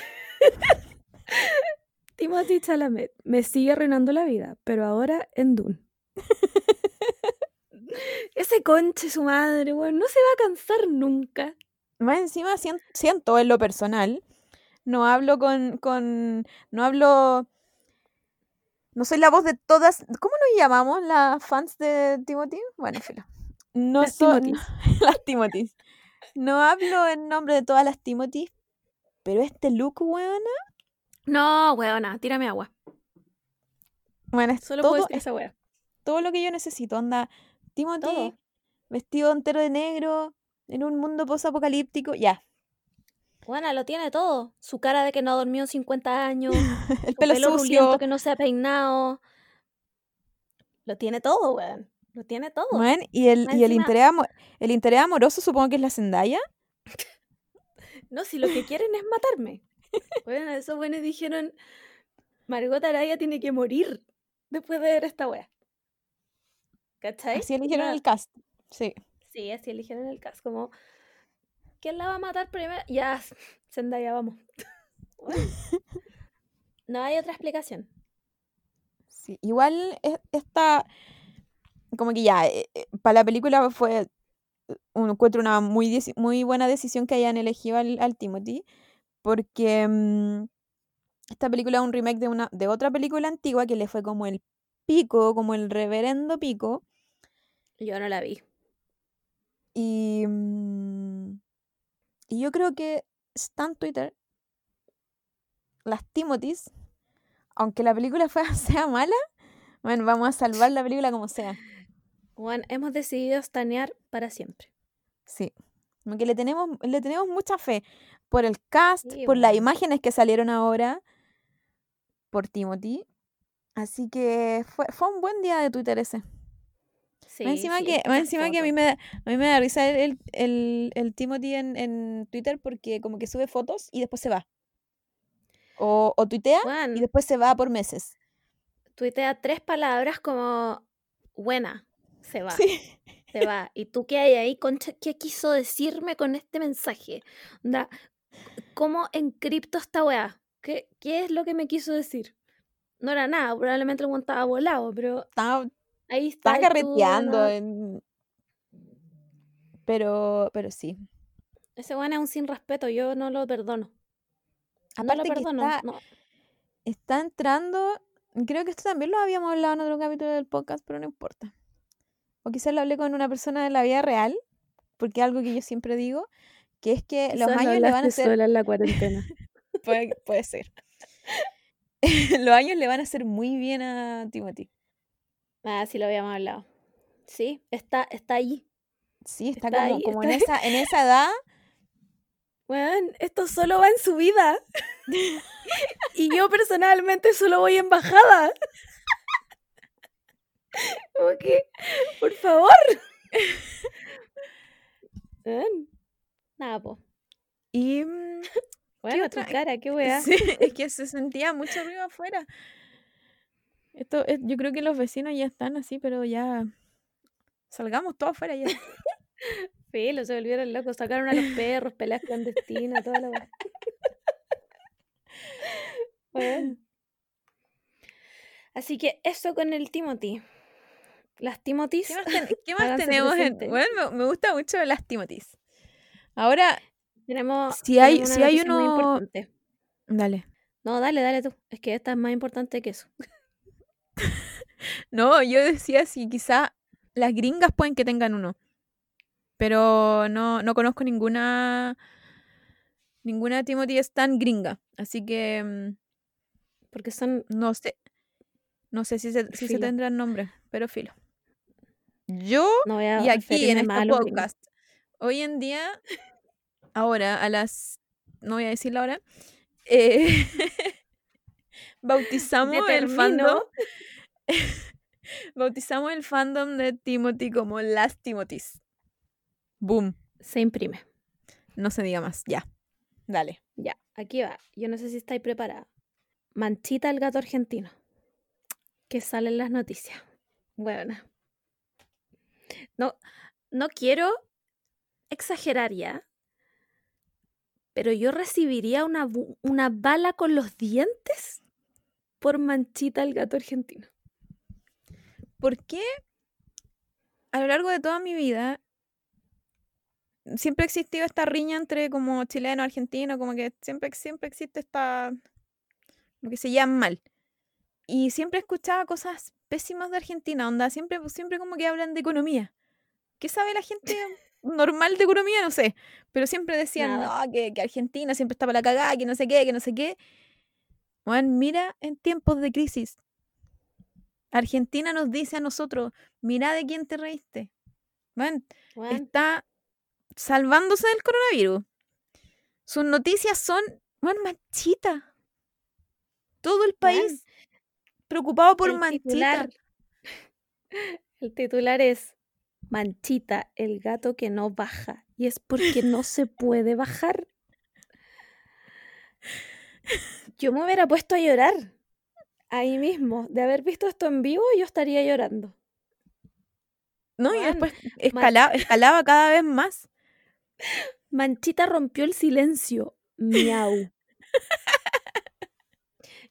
Timothy Chalamet me sigue arruinando la vida, pero ahora en Dune. Ese conche su madre, weón, no se va a cansar nunca. Más encima sien- siento en lo personal, no hablo con, con, no hablo, no soy la voz de todas, ¿cómo nos llamamos las fans de Timothy? Bueno, filo. No Las soy Timothys. las Timothys. No hablo en nombre de todas las Timothys, pero este look, weona, No, weona, tírame agua. bueno, es Solo todo, esa wea. todo lo que yo necesito. Onda, Timothy, Todo. vestido entero de negro, en un mundo post-apocalíptico, ya. Buena, lo tiene todo. Su cara de que no ha dormido en 50 años, El pelo pelo sucio. que no se ha peinado. Lo tiene todo, weón. Lo tiene todo. Weón, y el, y el interés, el interés amoroso supongo que es la Zendaya. No, si lo que quieren es matarme. Bueno, esos buenos dijeron, Margot Araya tiene que morir después de ver esta wea. ¿Cachai? Así eligieron el cast. Sí. Sí, así eligieron el cast. Como, ¿quién la va a matar primero? Ya, Zendaya, vamos. No hay otra explicación. sí. Igual es- esta, como que ya, para la película fue, un, encuentro una muy, muy buena decisión que hayan elegido al, al Timothy, porque mm, esta película es un remake de, una, de otra película antigua que le fue como el pico, como el reverendo pico, Yo no la vi. y, mm, y yo creo que está en Twitter, las Timothys, aunque la película sea mala, bueno, vamos a salvar la película como sea. Juan, hemos decidido estanear para siempre. Sí. Como que le tenemos, le tenemos mucha fe por el cast, Sí, por las imágenes que salieron ahora, por Timothy. Así que fue, fue un buen día de Twitter ese. Sí, más encima, sí, que, encima que a mí me da, a mí me da risa el, el, el Timothy en, en Twitter porque como que sube fotos y después se va. O, o tuitea y después se va por meses. tuitea tres palabras como buena, se va, Sí. se va. ¿Y tú qué hay ahí, concha? ¿Qué quiso decirme con este mensaje? Onda, ¿cómo encripto esta weá? ¿Qué, ¿Qué es lo que me quiso decir? No era nada, probablemente el estaba volado, pero Estaba, ahí está. estaba y tú, carreteando. bueno, en- Pero, pero sí. ese weón es un sin respeto, yo no lo perdono. No lo Aparte que perdono. está, no. está entrando, creo que esto también lo habíamos hablado en otro capítulo del podcast, pero no importa. O quizás lo hablé con una persona de la vida real, porque algo que yo siempre digo, que es que los Quizás años le van a hacer, sola en la cuarentena. puede, puede ser, los años le van a hacer muy bien a Timothy. Ah, sí lo habíamos hablado. Sí, está, está ahí. Sí, está, Está como, ahí, como en está esa, en esa edad, Weón, esto solo va en subida. y yo personalmente solo voy en bajada. Como que, por favor. Nada, po. Y mm, Bueno, tu otra? cara, qué weá. sí, es que se sentía mucho ruido afuera. Esto, es- yo creo que los vecinos ya están así, pero ya salgamos todos afuera ya. Filo, se volvieron locos, sacaron a los perros, peleas clandestinas, toda la. Así que eso con el Timothy. Las Timothys. ¿Qué más, ten- qué más Háganse tenemos? En, bueno, me, gusta mucho las Timotis. Ahora, Tenemos, Si hay- si hay uno- dale. No, dale, dale tú. Es que esta es más importante que eso. No, yo decía si quizá las gringas pueden que tengan uno. Pero no, no conozco ninguna. Ninguna Timothy es tan gringa. Así que mm, Porque son. no sé. No sé si se, si se tendrán nombre, pero filo. Yo No voy a y aquí en este podcast, hoy en día, ahora a las. No voy a decir la hora. eh, bautizamos el fandom. Bautizamos el fandom de Timothy como las Timothys. Boom. Se imprime. No se diga más. Ya. Dale. Ya, aquí va. Yo no sé si estáis preparada. Manchita el gato argentino. Que sale en las noticias. Bueno. No, no quiero exagerar ya. Pero yo recibiría una, una bala con los dientes por Manchita el gato argentino. ¿Por qué a lo largo de toda mi vida siempre ha existido esta riña entre como chileno, argentino, como que siempre, siempre existe esta lo que se llama mal. Y siempre escuchaba cosas pésimas de Argentina, onda, siempre, siempre como que hablan de economía. ¿Qué sabe la gente normal de economía? No sé. Pero siempre decían, no, que, que Argentina siempre está para la cagada, que no sé qué, que no sé qué. Bueno, mira en tiempos de crisis. Argentina nos dice a nosotros, mira de quién te reíste. Bueno, está salvándose del coronavirus. Sus noticias son, bueno, manchita. Todo el país preocupado por el manchita. titular, el titular es Manchita, el gato que no baja. Y es porque no se puede bajar. Yo me hubiera puesto a llorar ahí mismo. De haber visto esto en vivo, yo estaría llorando. ¿No? Y después escala- escalaba cada vez más. Manchita rompió el silencio. Miau.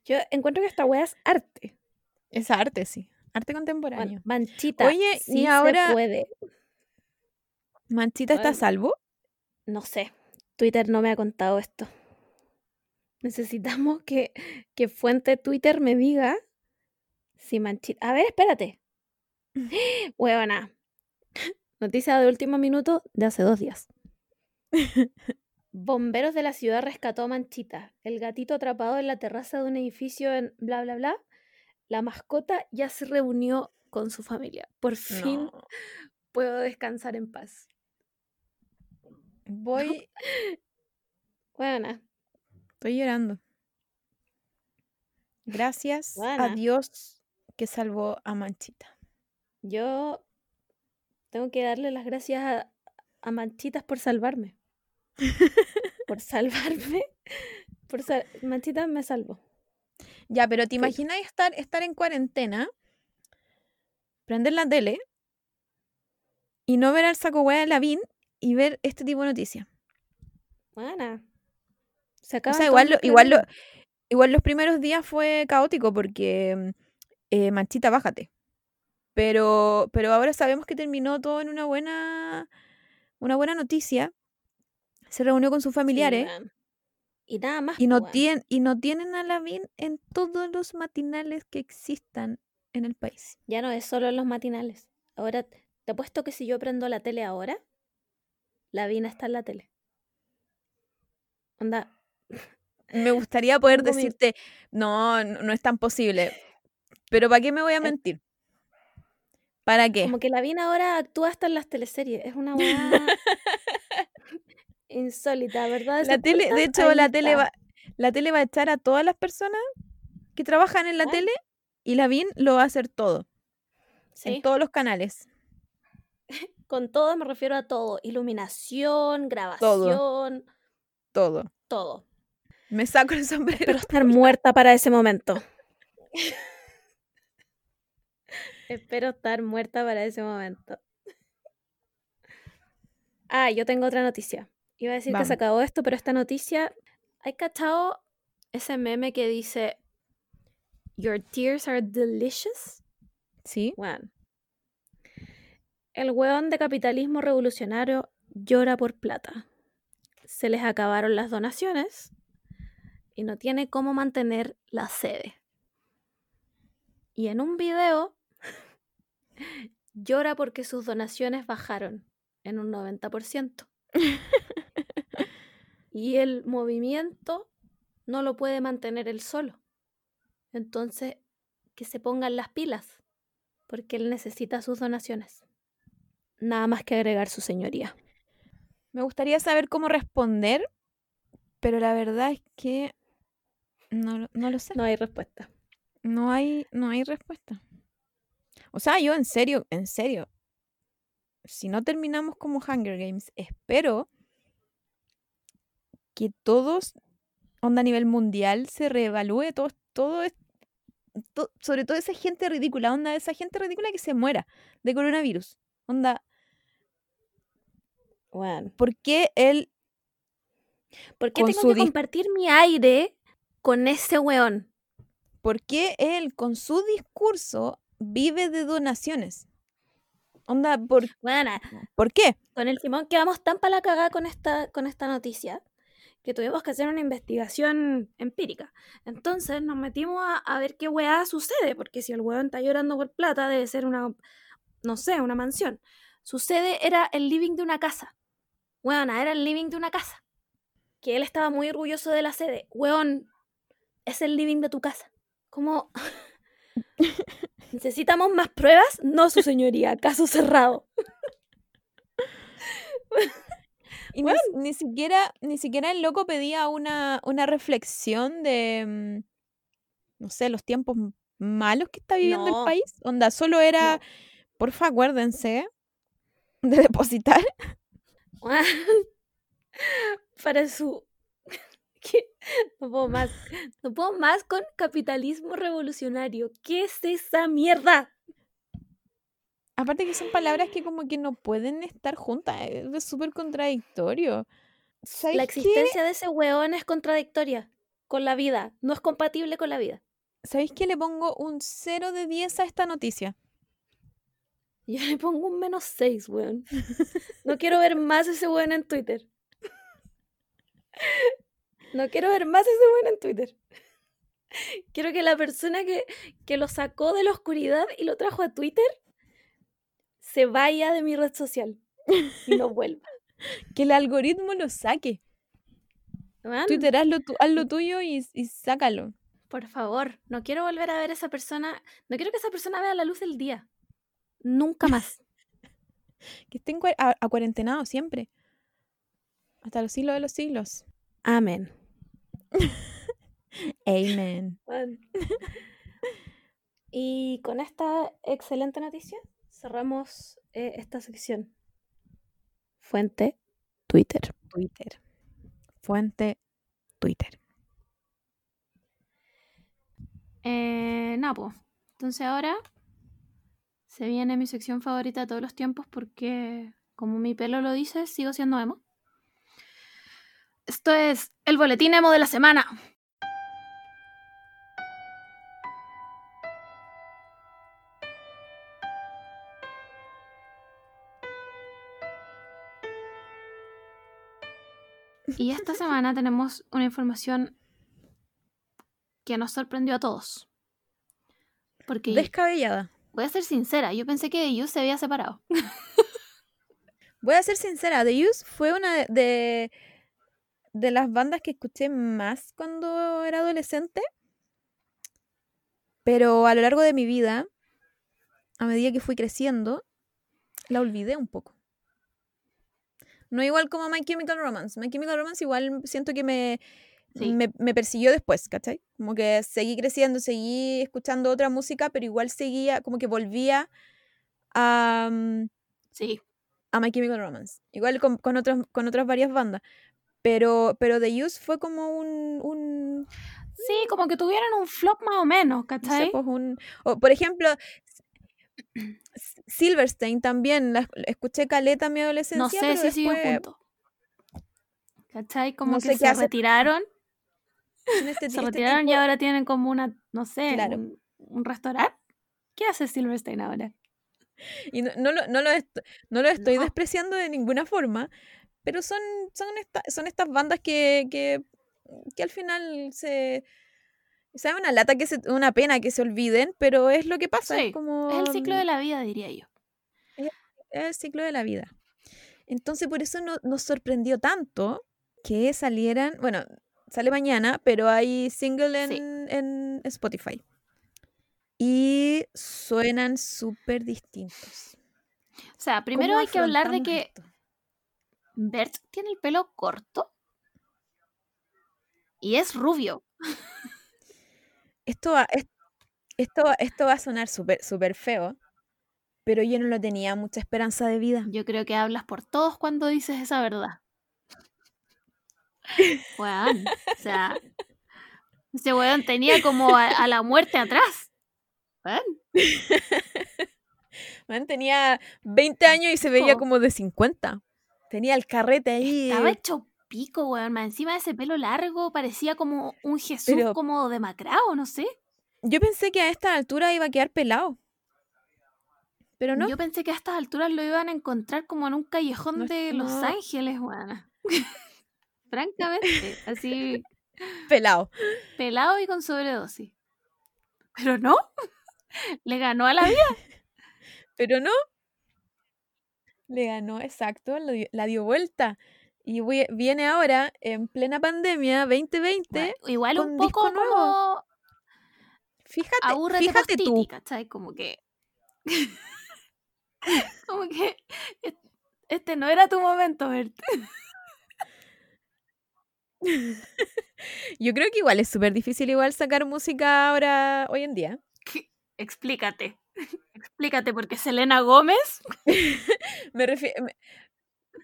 Yo encuentro que esta wea es arte. Es arte, sí. Arte contemporáneo. Manchita, Oye, y sí ahora- se puede. ¿Manchita está a salvo? No sé, Twitter no me ha contado esto. Necesitamos que, que fuente Twitter me diga si Manchita... A ver, espérate. Huevona. Noticia de último minuto de hace dos días. Bomberos de la ciudad rescató a Manchita, el gatito atrapado en la terraza de un edificio en bla bla bla. La mascota ya se reunió con su familia. Por fin No. puedo descansar en paz. Voy, Buena. Estoy llorando. Gracias a. Dios que salvó a Manchita. Yo tengo que darle las gracias a, a Manchitas por salvarme. por salvarme. Por sal- Manchitas me salvó. Ya, pero ¿te imaginas estar, estar en cuarentena, prender la tele y no ver al saco hueá de Lavín y ver este tipo de noticias? Buena. Se O sea, igual, lo- igual, lo- igual los primeros días fue caótico porque eh, Manchita, bájate. Pero, pero ahora sabemos que terminó todo en una buena, una buena noticia. Se reunió con sus familiares. Y nada más. y, no weón. tien- y no tienen a Lavín en todos los matinales que existan en el país. Ya no es solo en los matinales. Ahora, te apuesto que si yo prendo la tele ahora, la Vina está en la tele. Onda, Me gustaría poder decirte, no, no, es tan posible. Pero ¿para qué me voy a mentir? ¿Para qué? como que la Vina ahora actúa hasta en las teleseries. Es una weá insólita, ¿verdad? La tele, de hecho, la tele, va, la tele va a echar a todas las personas que trabajan en la ¿Ah? tele y la BIN lo va a hacer todo. En todos los canales. con todo me refiero a todo. Iluminación, grabación, Todo. todo. Me saco el sombrero. Espero estar muerta para ese momento. Espero estar muerta para ese momento. Ah, yo tengo otra noticia. Iba a decir que se acabó esto, pero esta noticia. ¿Hay cachado ese meme que dice Your tears are delicious? Sí. Bueno. El hueón de capitalismo revolucionario llora por plata. Se les acabaron las donaciones y no tiene cómo mantener la sede. Y en un video llora porque sus donaciones bajaron en un 90%. y el movimiento no lo puede mantener él solo. Entonces, que se pongan las pilas, porque él necesita sus donaciones. Nada más que agregar su señoría. Me gustaría saber cómo responder, pero la verdad es que no, lo- no lo sé. No hay respuesta. No hay, no hay respuesta. O sea, yo en serio, en serio, si no terminamos como Hunger Games, espero que todos, onda a nivel mundial, se reevalúe todo, todo, sobre todo esa gente ridícula, onda esa gente ridícula que se muera de coronavirus. Onda, Bueno. ¿por qué él ¿Por qué tengo su que compartir mi aire con ese weón? ¿Por qué él con su discurso vive de donaciones? Onda, ¿por, Bueno, ¿por qué? con el Simón quedamos tan para la cagada con esta, con esta noticia que tuvimos que hacer una investigación empírica. Entonces nos metimos a, a ver qué weá sucede, porque si el weón está llorando por plata, debe ser una, no sé, una mansión. Su sede era el living de una casa. Weona, era el living de una casa. Que él estaba muy orgulloso de la sede. Weón, es el living de tu casa. ¿Cómo? ¿Necesitamos más pruebas? No, su señoría, caso cerrado. Y ni, ni siquiera, ni siquiera el loco pedía una, una reflexión de, mm, no sé, los tiempos malos que está viviendo No. el país. Onda, solo era, No. porfa, acuérdense de depositar. Para su. No puedo más. No puedo más con capitalismo revolucionario. ¿Qué es esa mierda? Aparte que son palabras que como que no pueden estar juntas. Es es súper contradictorio. ¿Sabes La qué? existencia de ese weón es contradictoria con la vida. No es compatible con la vida. ¿Sabéis que le pongo un 0 de 10 a esta noticia? Yo le pongo un menos 6, weón. No quiero ver más ese weón en Twitter. No quiero ver más ese weón en Twitter. Quiero que la persona que, que lo sacó de la oscuridad y lo trajo a Twitter se vaya de mi red social y no vuelva. Que el algoritmo lo saque. Twitter, haz lo, tu- haz lo tuyo y, y sácalo. por favor, no quiero volver a ver a esa persona. No quiero que esa persona vea la luz del día. Nunca más. Que estén cua- a- acuarentenados siempre. Hasta los siglos de los siglos. Amén. Amen. Bueno. Y con esta excelente noticia cerramos eh, esta sección. Fuente Twitter. Twitter. Fuente Twitter. Eh, pues. Entonces ahora se viene mi sección favorita de todos los tiempos porque, como mi pelo lo dice, sigo siendo emo. Esto es el boletín emo de la semana. Y esta semana tenemos una información que nos sorprendió a todos. Porque Descabellada. voy a ser sincera, yo pensé que You se había separado. Voy a ser sincera, The Used fue una de, de, de las bandas que escuché más cuando era adolescente. Pero a lo largo de mi vida, a medida que fui creciendo, la olvidé un poco. No igual como My Chemical Romance. My Chemical Romance igual siento que me, Sí. me, me persiguió después, ¿cachai? Como que seguí creciendo, seguí escuchando otra música, pero igual seguía, como que volvía a, mm, Sí. a My Chemical Romance. Igual con, con, otros, con otras varias bandas. Pero, pero The Used fue como un, un Sí, como que tuvieron un flop más o menos, no sé, ¿cachai? pues un... o, por ejemplo, Silverstein también, la escuché caleta en mi No adolescencia, sé pero si después juntos. ¿Cachai? Como no que sé se hace retiraron, este, se este retiraron y ahora tienen como una, no sé, Claro. un, un restaurante. ¿Qué hace Silverstein ahora? Y no, no lo, no, lo est- no lo estoy No. despreciando de ninguna forma, pero son, son, esta- son estas bandas que, que, que al final se... O sea, una lata que se, una pena que se olviden, pero es lo que pasa, Sí, es como... Es el ciclo de la vida, diría yo. es el ciclo de la vida. Entonces, por eso no, nos sorprendió tanto que salieran, bueno, sale mañana, pero hay single Sí. en, en Spotify. Y suenan súper distintos. O sea, primero ¿Cómo hay que hablar de que esto? Bert tiene el pelo corto y es rubio. Esto va, es- esto, esto va a sonar súper súper feo, pero yo no lo tenía mucha esperanza de vida. Yo creo que hablas por todos cuando dices esa verdad. Weón, o sea, ese weón tenía como a, a la muerte atrás. Weón, Man, tenía 20 años y se veía como de 50. Tenía el carrete ahí. estaba hecho pico, weón. Más encima de ese pelo largo parecía como un Jesús Pero- como demacrado, no sé. Yo pensé que a esta altura iba a quedar pelado. Pero no, Yo pensé que a estas alturas lo iban a encontrar como en un callejón No, de Los. Ángeles, weón. Francamente, así pelado. pelado y con sobredosis. Pero no, le ganó a la vida. Pero no. Le ganó, exacto, dio- la dio vuelta. Y viene ahora, en plena pandemia 2020. Bueno, igual con un disco poco nuevo. como Fíjate, fíjate postiti, tú. ¿cachai? Como que. como que. es- Este no era tu momento, Bert. Yo creo que igual es súper difícil igual sacar música ahora, hoy en día. Explícate. Explícate, porque Selena Gómez. Me refiero...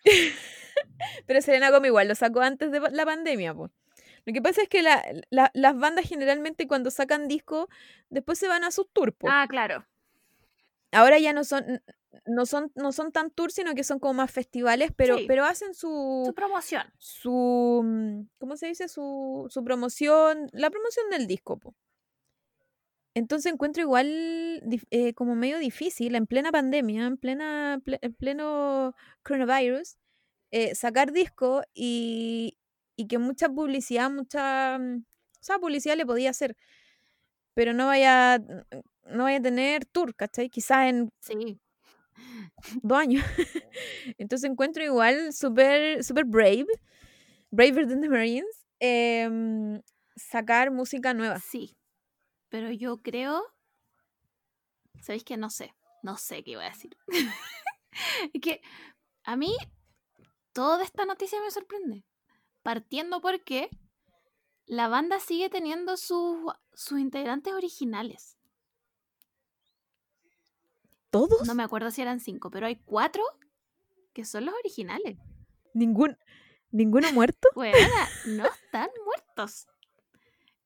Pero Selena Gomez igual lo sacó antes de la pandemia, po. Lo que pasa es que la- la- las bandas generalmente cuando sacan disco, después se van a sus tours, po. Ah, claro. Ahora ya no son, no son, no son tan tours, sino que son como más festivales, pero, Sí. pero hacen Su su, promoción. su, mm, ¿cómo se dice? Su, su promoción, la promoción del disco, po. Entonces encuentro igual eh, como medio difícil en plena pandemia, en plena, ple- en pleno coronavirus, eh, sacar disco y, y que mucha publicidad, mucha, mm, o sea, publicidad le podía hacer, pero no vaya, no vaya a tener tour, ¿cachai? Quizás en Sí. dos años. Entonces encuentro igual súper super brave, braver than the Marines, em, sacar música nueva. Sí. Pero yo creo. ¿Sabéis que no sé? No sé qué iba a decir. es que a mí toda esta noticia me sorprende. Partiendo porque la banda sigue teniendo sus, sus integrantes originales. ¿Todos? No me acuerdo si eran cinco, pero hay cuatro que son los originales. ¿Ningún, ¿Ninguno muerto? No están muertos.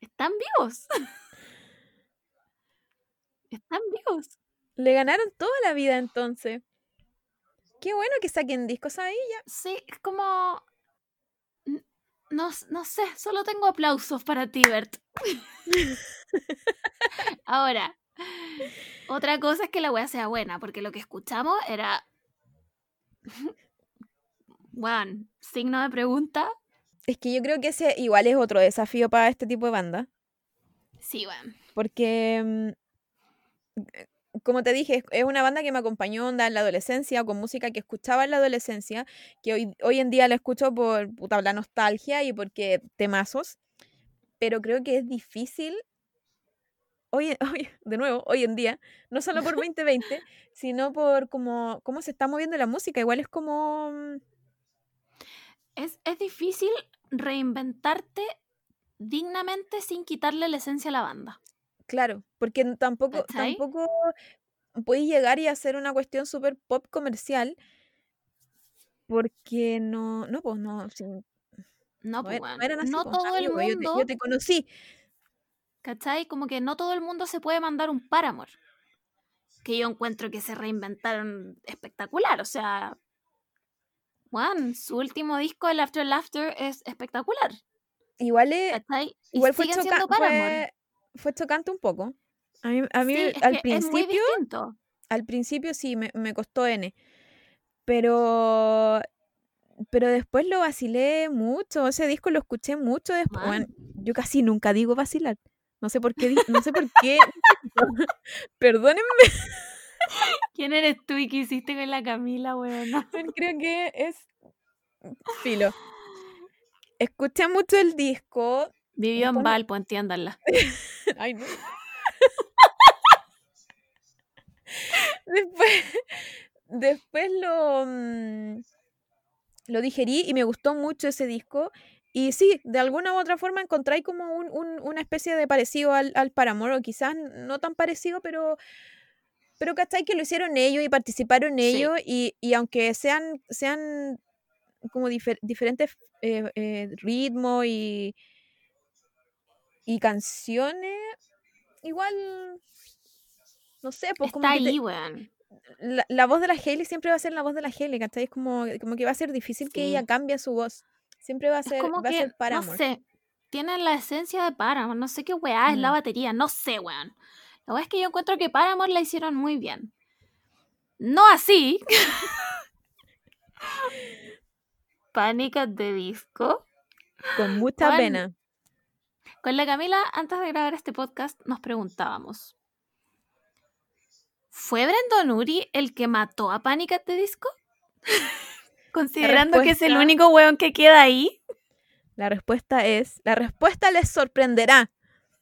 Están vivos. Están vivos. Le ganaron toda la vida entonces. Qué bueno que saquen discos ahí ya. Sí, es como. No, no sé, solo tengo aplausos para ti, Bert. Ahora, otra cosa es que la wea sea buena, porque lo que escuchamos era. Bueno, signo de pregunta. Es que yo creo que ese igual es otro desafío para este tipo de banda. Sí, bueno. Porque, mm, como te dije, es- es una banda que me acompañó onda, en la adolescencia, con música que escuchaba en la adolescencia, que hoy, hoy en día la escucho por puta, la nostalgia y porque temazos. Pero creo que es difícil, hoy, hoy, de nuevo, hoy en día, no solo por 2020, sino por cómo, cómo se está moviendo la música. Igual es como... mm, es difícil reinventarte dignamente sin quitarle la esencia a la banda. Claro, porque tampoco, tampoco puedes llegar y hacer una cuestión súper pop comercial porque no, no, pues no, No, pues, weón, no eran así, no pues, todo el amigo, yo te, mundo, yo te conocí. ¿cachai? Como que no todo el mundo se puede mandar un Paramore. Que yo encuentro que se reinventaron espectacular. O sea, Juan, su último disco, el After Laughter, es espectacular. Igual, es- igual fue, choca- fue, fue chocante un poco. A mí, a mí Sí, al es principio, al principio sí, me, me costó N. Pero, pero después lo vacilé mucho. Ese disco lo escuché mucho después. Bueno, yo casi nunca digo vacilar. No sé por qué, no sé por qué. Perdónenme, ¿Quién eres tú y qué hiciste con la Camila, weón? creo que es filo. Escuché mucho el disco. Vivió en Valpo, entiéndanla. Ay, no. después, después lo, mm, lo digerí y me gustó mucho ese disco. Y sí, de alguna u otra forma encontré como un- un- una especie de parecido al, al Paramore, o quizás no tan parecido, pero, pero ¿cachai? Que lo hicieron ellos y participaron Sí. ellos, y, y aunque sean, sean como difer- diferentes eh, eh, ritmos y, y canciones, igual, no sé, pues como Está que te- ahí, weón. la, la voz de la Hailey siempre va a ser la voz de la Hailey, ¿cachai? Es como, como que va a ser difícil que ella cambie su voz. Siempre va a Es ser, como va a que, no sé, tienen la esencia de Paramore. No sé qué weá es la Mm. batería. No sé, weón. La weá es que yo encuentro que Paramore la hicieron muy bien. No así. Pánicas de disco. Con mucha Juan, pena. Con la Camila, antes de grabar este podcast, nos preguntábamos. ¿Fue Brendon Uri el que mató a Pánicas de disco? Considerando que es el único weón que queda ahí. La respuesta es, la respuesta les sorprenderá.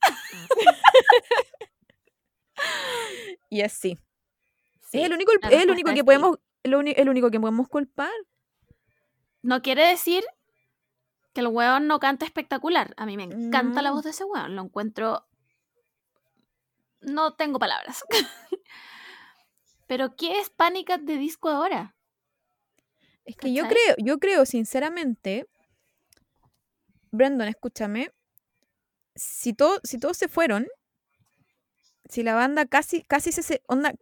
y es sí. Sí, es el único, es el único que podemos, el único que podemos culpar. No quiere decir que el weón no canta espectacular. A mí me encanta la No. voz de ese weón. Lo encuentro. No tengo palabras. Pero, ¿qué es Pánicas de disco ahora? Es que yo creo, yo creo sinceramente, Brandon, escúchame, si, todo, si todos se fueron, si la banda casi, casi se, onda,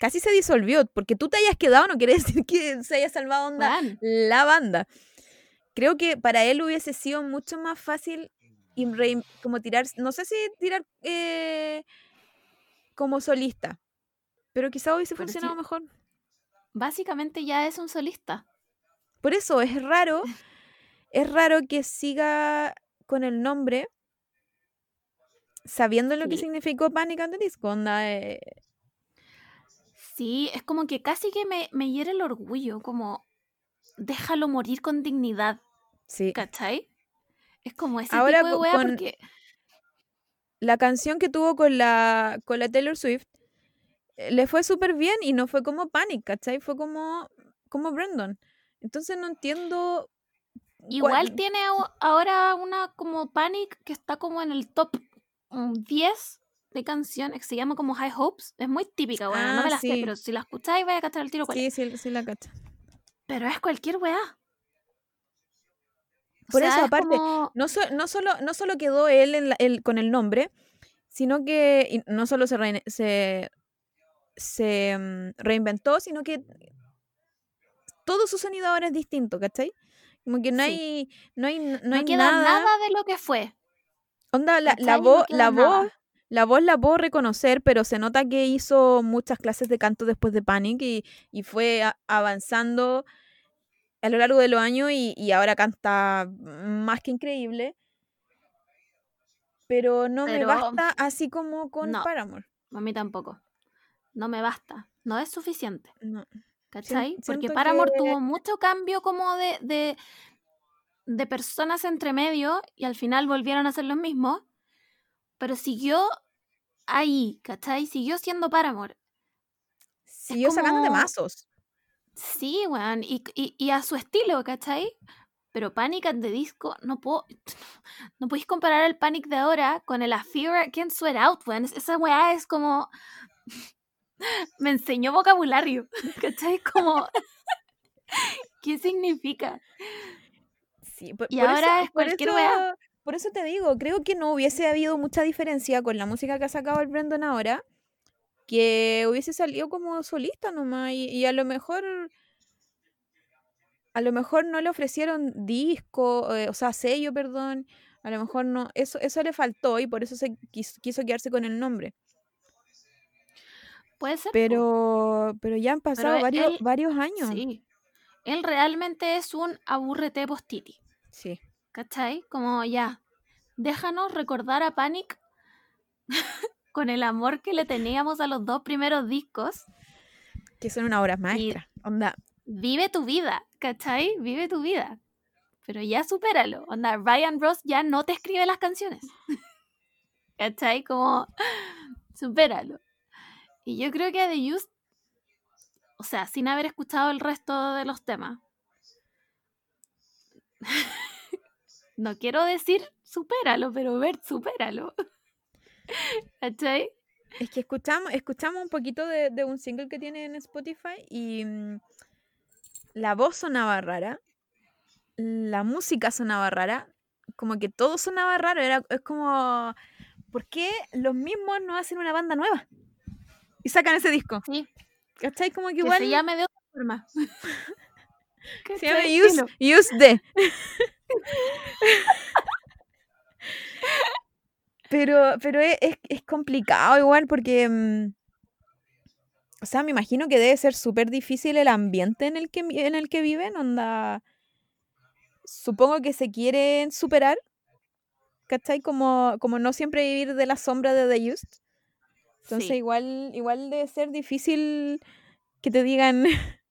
casi se disolvió, porque tú te hayas quedado no quiere decir que se haya salvado onda la banda. Creo que para él hubiese sido mucho más fácil y como tirar, no sé si tirar eh, como solista, pero quizá hubiese Pero sí- funcionado mejor. básicamente ya es un solista. Por eso es raro, es raro que siga con el nombre sabiendo lo que significó Panic at the Disco. onda, eh, Sí, es como que casi que me, me hiere el orgullo. Como, déjalo morir con dignidad. Sí. ¿Cachai? Es como ese Ahora tipo de wea con- porque. La canción que tuvo con la, con la Taylor Swift eh, le fue súper bien y no fue como Panic, ¿cachai? Fue como, como Brandon. Entonces no entiendo. cuál- Igual tiene ahora una como Panic que está como en el top mm, 10 de canciones que se llama como High Hopes. Es muy típica, bueno, no Ah, me la sé, pero si la escucháis vais a cachar el tiro Sí, sí, sí la cacha. Pero es cualquier weá. O Por sea, eso, es aparte, como- No, so- no, solo, no solo quedó él, en la- el- con el nombre, sino que no solo se, reine- se, se, mm, reinventó, sino que todo su sonido ahora es distinto, ¿cachai? Como que no Sí. hay, no hay, no no hay queda nada. nada de lo que fue. Onda, la, la, voz, la nada. voz, la voz la puedo reconocer, pero se nota que hizo muchas clases de canto después de Panic y, y fue avanzando a lo largo de los años y, y ahora canta más que increíble. Pero no me basta así como con no. Paramore. A mí tampoco. No me basta. No es suficiente. No. ¿Cachai? Porque Paramore que- tuvo mucho cambio como de, de, de personas entre medio y al final volvieron a ser los mismos. Pero siguió ahí, ¿cachai? Siguió siendo Paramore. Siguió sacando de como- mazos. Sí, weón. Y, y, y a su estilo, ¿cachai? Pero Panic at the Disco, no puedo. No podéis comparar el Panic de ahora con el A Fear Can't Sweat Out, weón. Esa weá es como. Me enseñó vocabulario. ¿Cachai? Como. ¿Qué significa? Sí, por, Y por ahora eso, es por cualquier eso- weá. Por eso te digo, creo que no hubiese habido mucha diferencia con la música que ha sacado el Brandon ahora, que hubiese salido como solista nomás, y, y a lo mejor, a lo mejor no le ofrecieron disco, eh, o sea, sello, perdón, a lo mejor no, eso, eso le faltó y por eso se quis- quiso quedarse con el nombre. Puede ser. Pero, pero ya han pasado varios, él- varios años. Sí. Él realmente es un aburrete postiti. Sí. ¿Cachai? Como ya, déjanos recordar a Panic con el amor que le teníamos a los dos primeros discos. Que son una obra maestra. Onda, Vive tu vida, ¿cachai? Vive tu vida. Pero ya supéralo. Onda, Ryan Ross ya no te escribe las canciones. ¿Cachai? Como, supéralo. Y yo creo que The Used, o sea, sin haber escuchado el resto de los temas, no quiero decir supéralo, pero Bert, supéralo. ¿Cachai? Es que escuchamos, escuchamos un poquito de, de un single que tiene en Spotify y mm, la voz sonaba rara, la música sonaba rara, como que todo sonaba raro, era, es como, ¿por qué los mismos no hacen una banda nueva? Y sacan ese disco, Sí, ¿cachai? Como que que igual se llame de otra forma. se llama. Use. Use the. Pero, pero es, es- es complicado igual porque, mm, o sea, me imagino que debe ser súper difícil el ambiente en el que, en el que viven, onda, supongo que se quieren superar, ¿cachai? Como, como no siempre vivir de la sombra de The Used. Entonces Sí. igual, igual debe ser difícil que te digan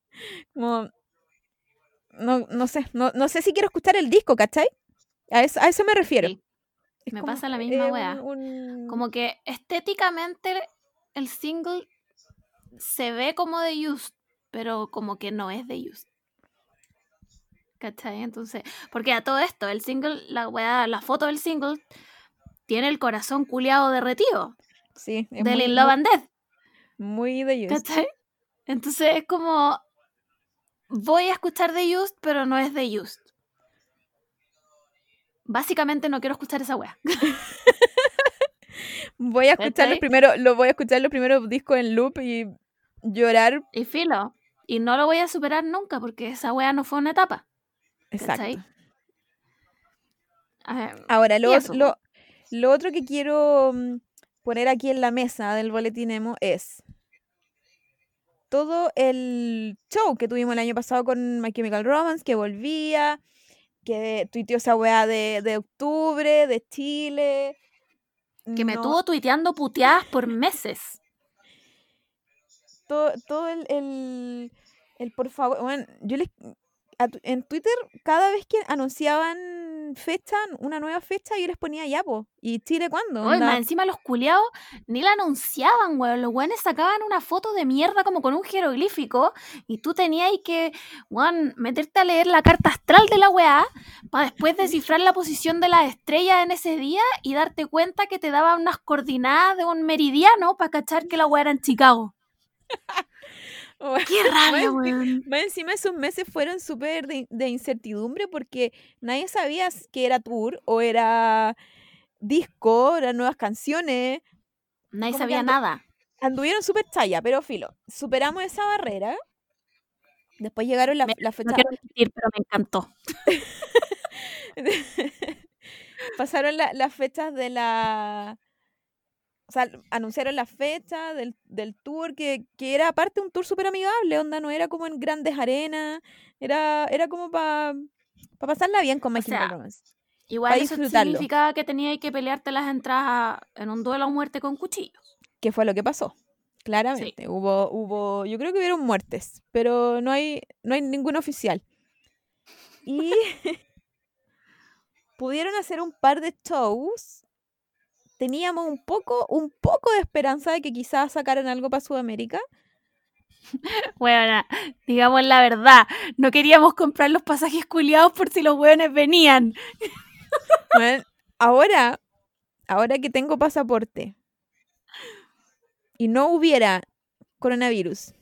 como no, no sé, no, no sé si quiero escuchar el disco, ¿cachai? A eso, a eso me refiero. Sí. Es Me como, pasa la eh, misma un- weá. un- Como que estéticamente el single se ve como de Used, pero como que no es de Used. ¿Cachai? Entonces, porque a todo esto, el single, la weá, la foto del single tiene el corazón culiado derretido Sí, es del muy, In Love and Death, muy de Used. ¿cachai? Entonces es como voy a escuchar de Used, pero no es de Used. Básicamente no quiero escuchar esa weá. Voy a escuchar los primeros, lo voy a escuchar los primeros discos en loop y llorar. Y filo. Y no lo voy a superar nunca porque esa weá no fue una etapa. Exacto. Ah, Ahora, eso, lo, lo otro que quiero mm, poner aquí en la mesa del boletín emo es todo el show que tuvimos el año pasado con My Chemical Romance, que volvía, que tuiteó esa weá de, de octubre, de Chile. que me No, tuvo tuiteando puteadas por meses. todo, todo el, el, el por favor, bueno, yo les, en Twitter cada vez que anunciaban fecha, una nueva fecha, yo les ponía ya, po, ¿y Chile cuándo? Oye, más encima los culiados ni la anunciaban, weón. Los weones sacaban una foto de mierda como con un jeroglífico y tú tenías que, weón, meterte a leer la carta astral de la weá para después descifrar la posición de las estrellas en ese día y darte cuenta que te daban unas coordenadas de un meridiano para cachar que la weá era en Chicago. ¡Qué rabia, weón! Más encima esos meses fueron súper de, de incertidumbre porque nadie sabía que era tour o era disco, eran nuevas canciones. Nadie como sabía nada. Anduvieron súper chaya, pero filo. Superamos esa barrera. Después llegaron la, Me- la No fecha. quiero mentir, pero me encantó. pasaron la- las fechas de la. O sea, anunciaron la fecha del, del tour, que, que era aparte un tour súper amigable, onda, no era como en grandes arenas, era, era como para pasarla bien con Chemical Romance. Igual Pa' eso significaba que tenías que pelearte las entradas en un duelo a muerte con cuchillos. Que fue lo que pasó. Claramente. Hubo, hubo, yo creo que hubieron muertes, pero no hay, no hay ningún oficial. Y pudieron hacer un par de shows. Teníamos un poco, un poco de esperanza de que quizás sacaran algo para Sudamérica. Bueno, digamos la verdad, no queríamos comprar los pasajes culiados por si los hueones venían. Bueno, ahora, ahora que tengo pasaporte y no hubiera coronavirus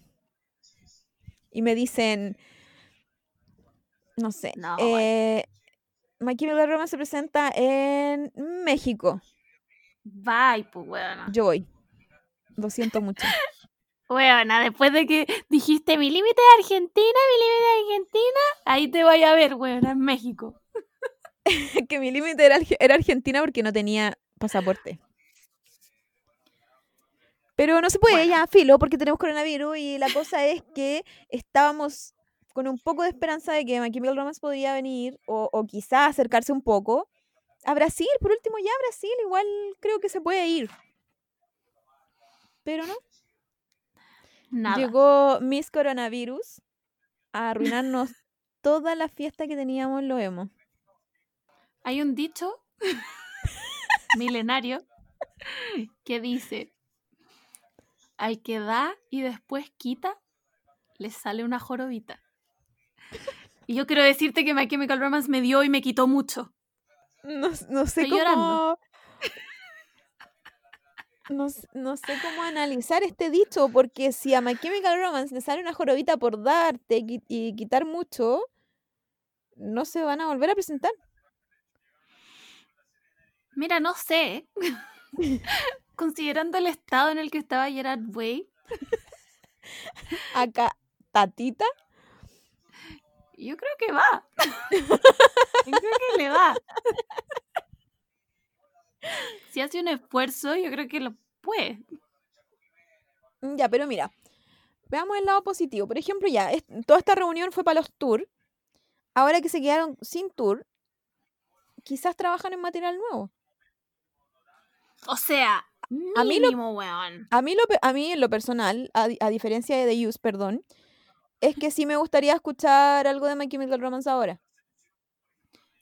y me dicen, no sé, No, eh, My Chemical Romance se presenta en México. Bye, pues, weona. Yo voy. Lo siento mucho. Weona, después de que dijiste mi límite es Argentina, mi límite es Argentina, ahí te voy a ver, weona, en México. que mi límite era, Arge- era Argentina porque no tenía pasaporte. Pero no se puede, Bueno. ya, filo, porque tenemos coronavirus y la cosa es que estábamos con un poco de esperanza de que My Chemical Romance podría venir o, o quizá acercarse un poco a Brasil. Por último, ya Brasil igual creo que se puede ir. Pero no, Nada. llegó Miss Coronavirus a arruinarnos toda la fiesta que teníamos en lo emo. Hay un dicho milenario que dice, al que da y después quita, le sale una jorobita. Y yo quiero decirte que My Chemical Romance me dio y me quitó mucho. No, no sé Estoy cómo. llorando. No, no sé cómo analizar este dicho, porque si a My Chemical Romance le sale una jorobita por darte y quitar mucho, no se van a volver a presentar. Mira, no sé. Considerando el estado en el que estaba Gerard Way, Acá, Tatita, yo creo que va. Yo creo que le va. Si hace un esfuerzo, yo creo que lo puede. mm, ya, pero mira, veamos el lado positivo. Por ejemplo, ya, es- toda esta reunión fue para los tours. Ahora que se quedaron sin tour, quizás trabajan en material nuevo. O sea, A mí lo- mínimo, weón. A mí, lo, a mí en lo personal, a, a diferencia de The Use, perdón, es que sí me gustaría escuchar algo de My Chemical Romance ahora.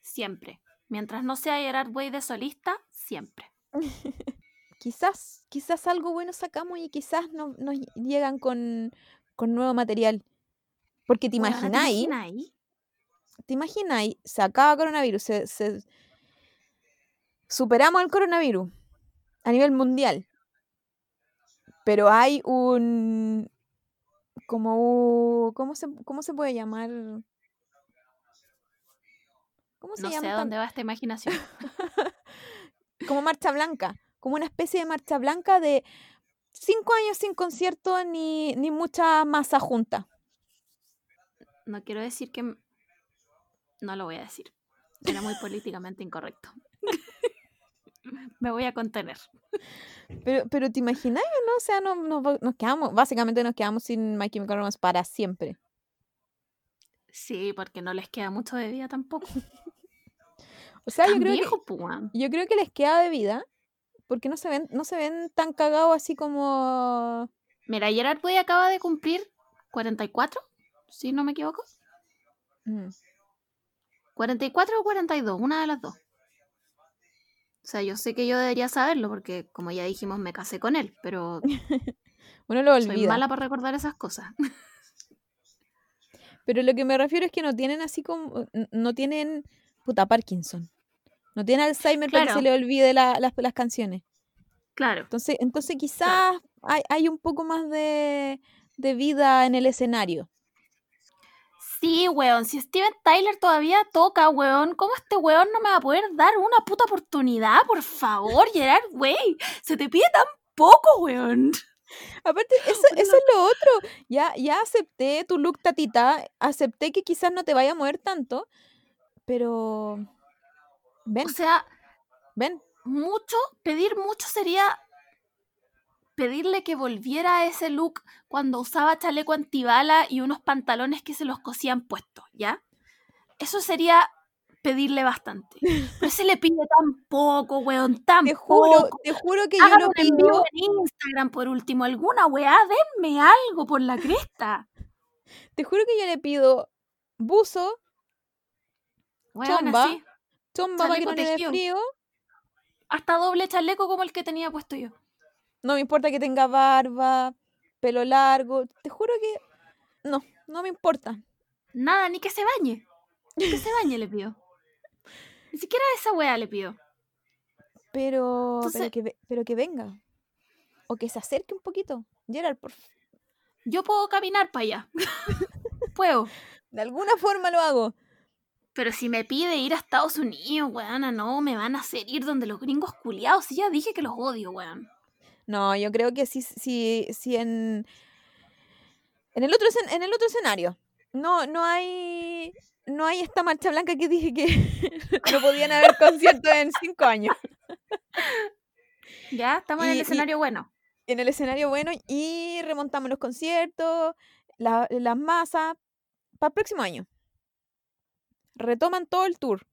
Siempre. Mientras no sea Gerard Way de solista, siempre. Quizás, quizás algo bueno sacamos y quizás no- nos ll- llegan con, con nuevo material. Porque te Weona, imagináis, imagináis? te imagináis, se acaba coronavirus, se, se- superamos el coronavirus a nivel mundial. Pero hay un como ¿cómo se, cómo se puede llamar? ¿Cómo se No sé llama? a esta- dónde va esta imaginación. como marcha blanca, como una especie de marcha blanca de cinco años sin concierto ni, ni mucha masa junta. No quiero decir que... No lo voy a decir. Era muy políticamente incorrecto. Me voy a contener. Pero, pero ¿te imaginas no? O sea, no, no nos quedamos, básicamente nos quedamos sin My Chemical Romance para siempre. Sí, porque no les queda mucho de vida tampoco. O sea, yo creo, que, viejo, pues, yo creo que les queda de vida porque no se ven, no se ven tan cagados así como... Mira, Gerard Way acaba de cumplir 44, si no me equivoco. Mm. 44 o 42, una de las dos. O sea, yo sé que yo debería saberlo porque, como ya dijimos, me casé con él, pero Uno lo soy olvida. mala para recordar esas cosas. Pero lo que me refiero es que no tienen así como... No tienen... Puta, Parkinson. No tienen Alzheimer para que Claro. se le olvide la- las, las canciones. Claro. Entonces, entonces quizás hay, hay un poco más de, de vida en el escenario. Sí, weón, si Steven Tyler todavía toca, weón, ¿cómo este weón no me va a poder dar una puta oportunidad? Por favor, Gerard Way, se te pide tan poco, weón. Aparte, eso, eso es lo otro. Ya, ya acepté tu look tatita, acepté que quizás no te vaya a mover tanto, pero ven, O sea, ven. mucho, pedir mucho sería pedirle que volviera a ese look cuando usaba chaleco antibala y unos pantalones que se los cosían puestos, ¿ya? Eso sería pedirle bastante. Pero se le pide tan poco, weón, tan Te juro, poco. te juro que yo Hagan lo un en pido, Instagram por último, alguna weá, denme algo por la cresta. te juro que yo le pido buzo, Weón, Chomba. así. chomba para que no le frío. Hasta doble chaleco como el que tenía puesto yo. No me importa que tenga barba, pelo largo. Te juro que no, no me importa. Nada, ni que se bañe. Ni que se bañe le pido. Ni siquiera esa wea le pido. Pero, pero, que, ve- pero que venga. O que se acerque un poquito. Gerard, por Yo puedo caminar para allá. Puedo. de alguna forma lo hago. Pero si me pide ir a Estados Unidos, weona, no, me van a hacer ir donde los gringos culiados. Sí, ya dije que los odio, weón. No, yo creo que sí, sí, sí en, en el otro en el otro escenario. No, no hay no hay esta marcha blanca que dije que no podían haber conciertos en cinco años. Ya, estamos en el y- escenario bueno. En el escenario bueno y remontamos los conciertos, la- las masas, para el próximo año. Retoman todo el tour.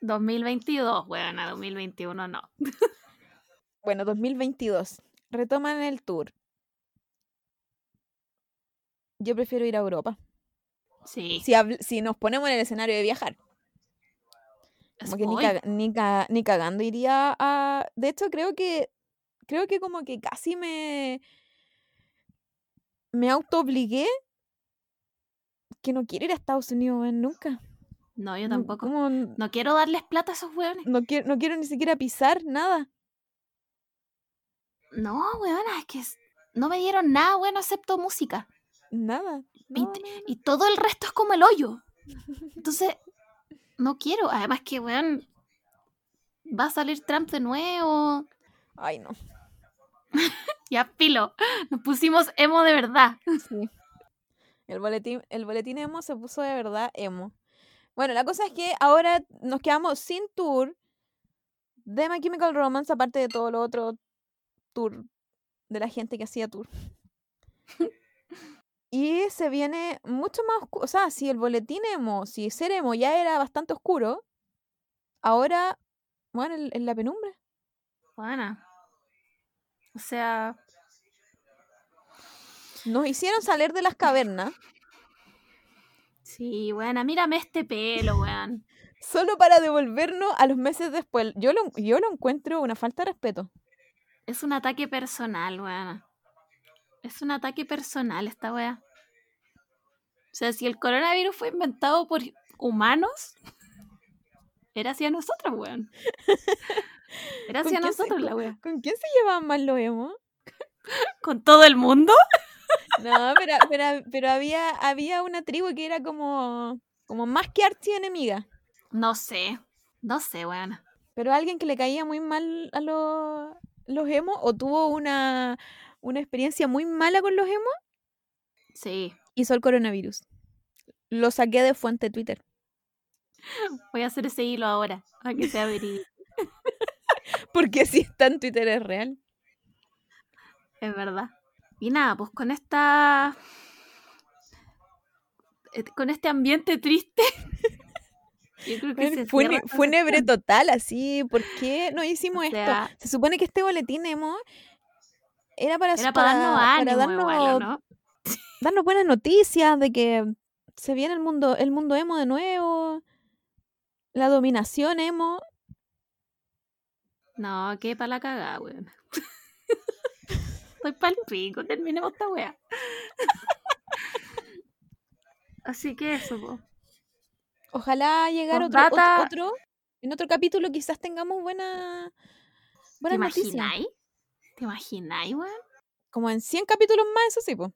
2022, weona, 2021 no. Bueno, 2022. Retoman el tour. Yo prefiero ir a Europa. Sí. Si, si nos ponemos en el escenario de viajar. Como que ni, caga- ni, ca- ni cagando iría a... De hecho, creo que... Creo que como que casi me... Me auto obligué que no quiero ir a Estados Unidos nunca. No, yo tampoco. No quiero darles plata a esos weones. no, quiero, no quiero ni siquiera pisar nada. No, weona, es que no me dieron nada bueno excepto música. Nada. Y No, te- no, no. Y todo el resto es como el hoyo. Entonces, no quiero. Además que, weón, va a salir Trump de nuevo. Ay, no. Ya, pilo. Nos pusimos emo de verdad. Sí. El boletín, el boletín emo se puso de verdad emo. Bueno, la cosa es que ahora nos quedamos sin tour de My Chemical Romance, aparte de todo lo otro tour de la gente que hacía tour. Y se viene mucho más oscuro. O sea, si el boletín emo, si ser emo ya era bastante oscuro, ahora, bueno, en, en la penumbra. Bueno. O sea, Nos hicieron salir de las cavernas sí, weona, mírame este pelo, weón. solo para devolvernos a los meses después. Yo lo, yo lo encuentro una falta de respeto. Es un ataque personal, weona. Es un ataque personal esta wea. O sea, si el coronavirus fue inventado por humanos, era hacia nosotros, weón. Era ¿Con hacia se- nosotros la wea. ¿Con quién se llevaban más los emo? ¿Con todo el mundo? No, pero, pero, pero había, había una tribu que era como, como más que archi enemiga. No sé. No sé, weón. Pero alguien que le caía muy mal a los, los emo o tuvo una, una experiencia muy mala con los emo, Sí. hizo el coronavirus. Lo saqué de fuente Twitter. Voy a hacer ese hilo ahora. A que sea verídico. Porque si está en Twitter es real. Es verdad. Y nada, pues con esta. eh, Con este ambiente triste. Yo creo que Bueno, se fune- cierra esta fúnebre sección. total, así. ¿Por qué no hicimos O sea, esto? Se supone que este boletín emo era para, Era para darnos para ánimo, darnos, igual, ¿o ¿no? darnos buenas noticias de que se viene el mundo, el mundo emo de nuevo, la dominación emo. No, qué para la cagada, weón. Estoy pa'l pico, terminemos esta wea. Así que eso, po. Ojalá llegar otro, en otro capítulo quizás tengamos buena, ¿Te buenas noticias. imagináis? ¿Te imagináis, weón? Como en 100 capítulos más, eso sí, pues.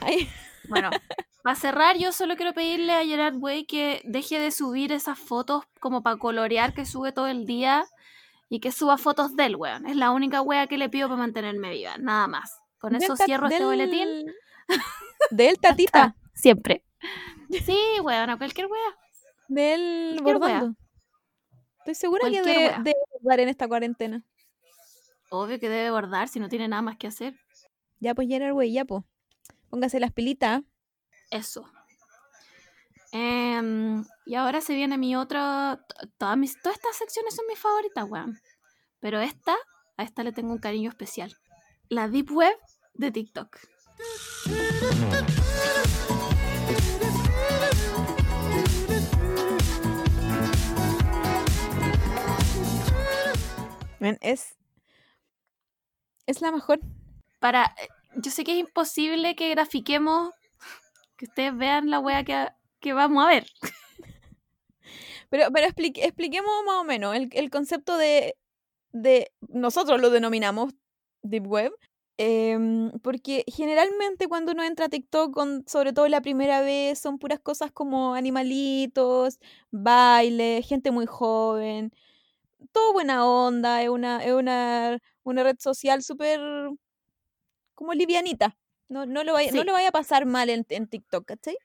Ay, Bueno, para cerrar, yo solo quiero pedirle a Gerard Way que deje de subir esas fotos como para colorear que sube todo el día y que suba fotos del weón. Es la única wea que le pido para mantenerme viva, nada más. Con del eso cierro este del- boletín. Del tatita, Siempre. Sí, weón, a cualquier wea. del Cualquier wea. bordando. Estoy segura que Cualquier de, wea. de bordar en esta cuarentena. Obvio que debe bordar si no tiene nada más que hacer. Ya pues, Gerard, güey, ya pues. Póngase las pilitas. Eso. Em, y ahora se viene mi otra. to- Todas, mis, todas estas secciones son mis favoritas, weón. Pero esta, a esta le tengo un cariño especial. La Deep Web de TikTok. Es. Es la mejor. para. Yo sé que es imposible que grafiquemos, que ustedes vean la wea que, que vamos a ver. Pero, pero expliquemos más o menos el, el concepto de, de. Nosotros lo denominamos Deep Web. Em, porque generalmente cuando uno entra a TikTok, con, sobre todo la primera vez, son puras cosas como animalitos, baile, gente muy joven, todo buena onda, es una, es una, una red social súper como livianita. No, no, lo vaya, no lo vaya a pasar mal en, en TikTok, ¿cachai?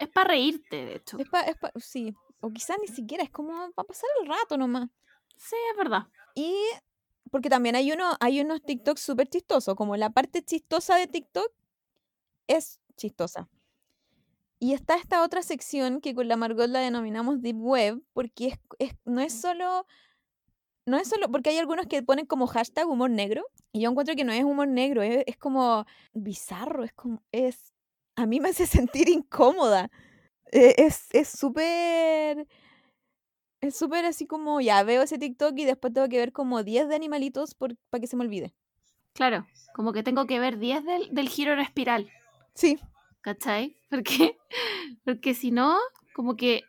Es para reírte, de hecho. Es pa, es pa, sí, o quizás ni siquiera, es como para pasar el rato nomás. Sí, es verdad. Y porque también hay, uno, hay unos TikToks súper chistosos, como la parte chistosa de TikTok es chistosa. Y está esta otra sección que con la Margot la denominamos Deep Web, porque es, es, no es solo... No es solo, porque hay algunos que ponen como hashtag humor negro, y yo encuentro que no es humor negro, es, es como bizarro, es como, es, a mí me hace sentir incómoda. E, es súper... Es súper así como, ya veo ese TikTok y después tengo que ver como 10 de animalitos para que se me olvide. Claro, como que tengo que ver 10 del, del giro en espiral. Sí. ¿Cachai? Porque, porque si no, como que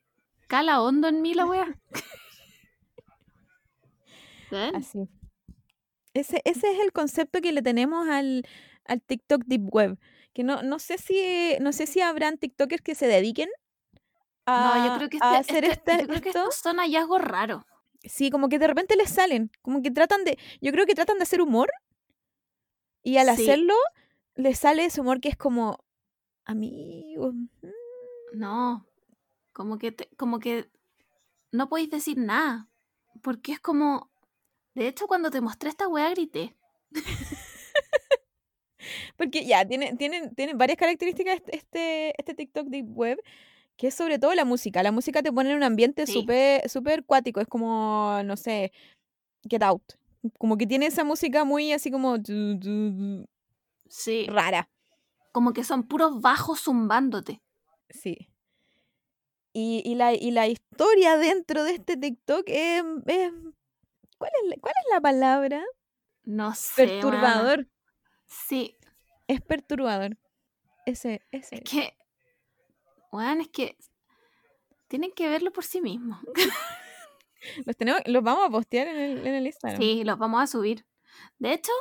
cala hondo en mí la wea. ¿Eh? Así. Ese, ese es el concepto que le tenemos al, al TikTok Deep Web. Que no, no sé si no sé si habrán TikTokers que se dediquen no, yo creo que, este, hacer este, yo creo que estos son hallazgos raros. Sí, como que de repente les salen, como que tratan de, yo creo que tratan de hacer humor y al hacerlo les sale ese humor que es como, amigos. Mm". No, como que, como que no podéis decir nada, porque es como, de hecho cuando te mostré esta weá grité. porque ya, tiene, tienen, tienen varias características este, este, este TikTok Deep Web que es sobre todo la música. La música te pone en un ambiente súper super cuático, es como, no sé, Get Out. Como que tiene esa música muy así como... Sí. Rara. Como que son puros bajos zumbándote. Sí. Y, y, la, y la historia dentro de este TikTok es... ¿cuál, es ¿Cuál es la palabra? No sé. Perturbador. Sí. Es perturbador. Ese, ese. Es que bueno, es que tienen que verlo por sí mismos. los, tenemos, los vamos a postear en el, en el Instagram. Sí, los vamos a subir. De hecho,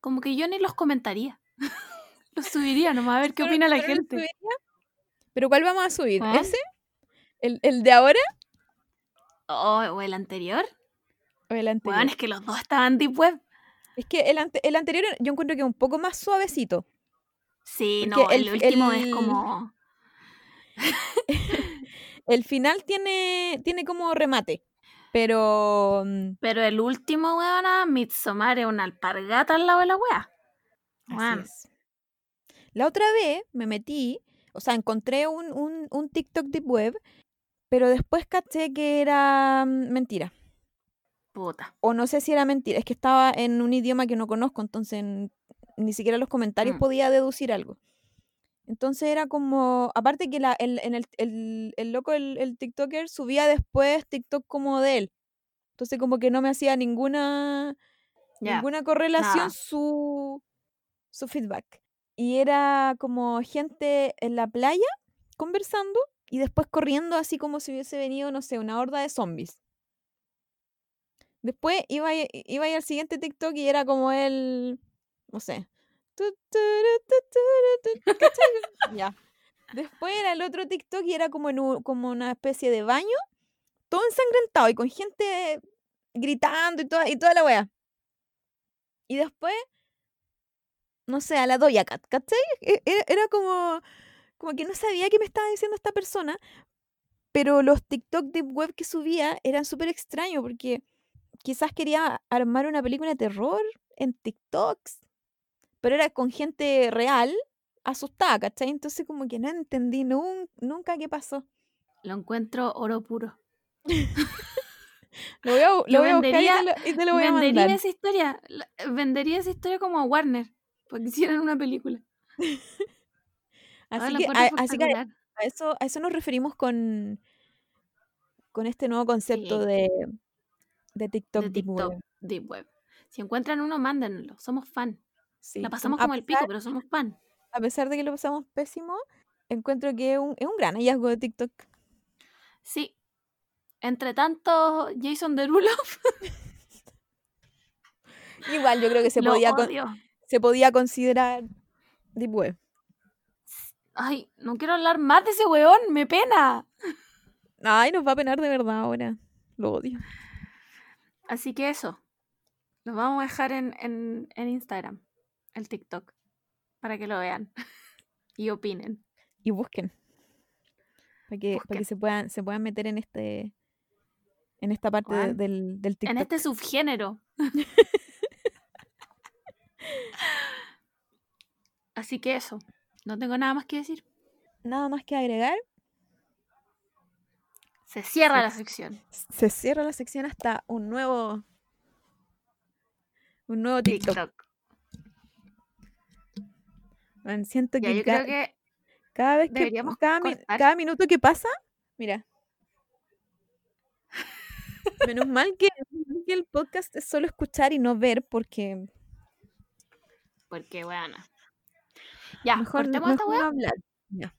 como que yo ni los comentaría. los subiría nomás a ver qué opina la gente. ¿Pero cuál vamos a subir? ¿Ah? ¿Ese? ¿El, ¿El, de ahora? ¿O el anterior? O el anterior. Bueno, es que los dos estaban deep web. Es que el, el anterior yo encuentro que es un poco más suavecito. Sí, no, el, último es como el final tiene, tiene como remate. Pero. Mm, pero el último, weona, Midsommar es una alpargata al lado de la wea. La otra vez me metí, o sea, encontré un, un, un TikTok Deep Web, pero después caché que era mm, mentira. Puta. O no sé si era mentira, es que estaba en un idioma que no conozco, entonces ni siquiera los comentarios mm. podía deducir algo. Entonces era como, aparte que la, el, en el, el, el loco, el, el, TikToker, subía después TikTok como de él. Entonces como que no me hacía ninguna, ninguna correlación su, su feedback. Y era como gente en la playa conversando y después corriendo así como si hubiese venido, no sé, una horda de zombies. Después iba, iba al siguiente TikTok y era como él, no sé, ya. Después era el otro TikTok y era como, en como una especie de baño, todo ensangrentado y con gente gritando y toda, y toda la wea. Y después, no sé, a la Doya Cat, ¿cachai? E, e, era como, como que no sabía qué me estaba diciendo esta persona, pero los TikTok de web que subía eran súper extraños porque quizás quería armar una película de terror en TikToks pero era con gente real, asustada, ¿cachai? Entonces como que no entendí nunca qué pasó. Lo encuentro oro puro. lo voy a, lo voy a buscar y te lo, voy a mandar. Esa historia, vendería esa historia como a Warner, para que hicieran una película. así, que, a, así, que, a, eso, a eso nos referimos con, con este nuevo concepto de, de TikTok, de TikTok Deep Web. Si encuentran uno, mándenlo. Somos fan. Sí, La pasamos como el pico, pero somos pan. A pesar de que lo pasamos pésimo, encuentro que es un, es un gran hallazgo de TikTok. Sí. Entre tanto, Jason Derulo Igual yo creo que se lo podía, con- se podía considerar Deep Web. Ay, no quiero hablar más de ese weón, me pena. Ay, nos va a penar de verdad ahora. Lo odio. Así que eso. Lo vamos a dejar en, en, en Instagram, el TikTok, para que lo vean y opinen. Y busquen. Para que, para que se puedan, se puedan meter en este en esta parte de- del, del TikTok. En este subgénero. Así que eso. No tengo nada más que decir. Nada más que agregar. Se cierra Se- la sección. Se cierra la sección hasta un nuevo un nuevo TikTok. TikTok. Man, siento Ya, que, yo ca- creo que cada vez que cada, mi- cortar. cada minuto que pasa, mira. Menos mal que, el podcast es solo escuchar y no ver porque Porque, bueno. Ya, mejor, esta mejor weá. no hablar. Ya.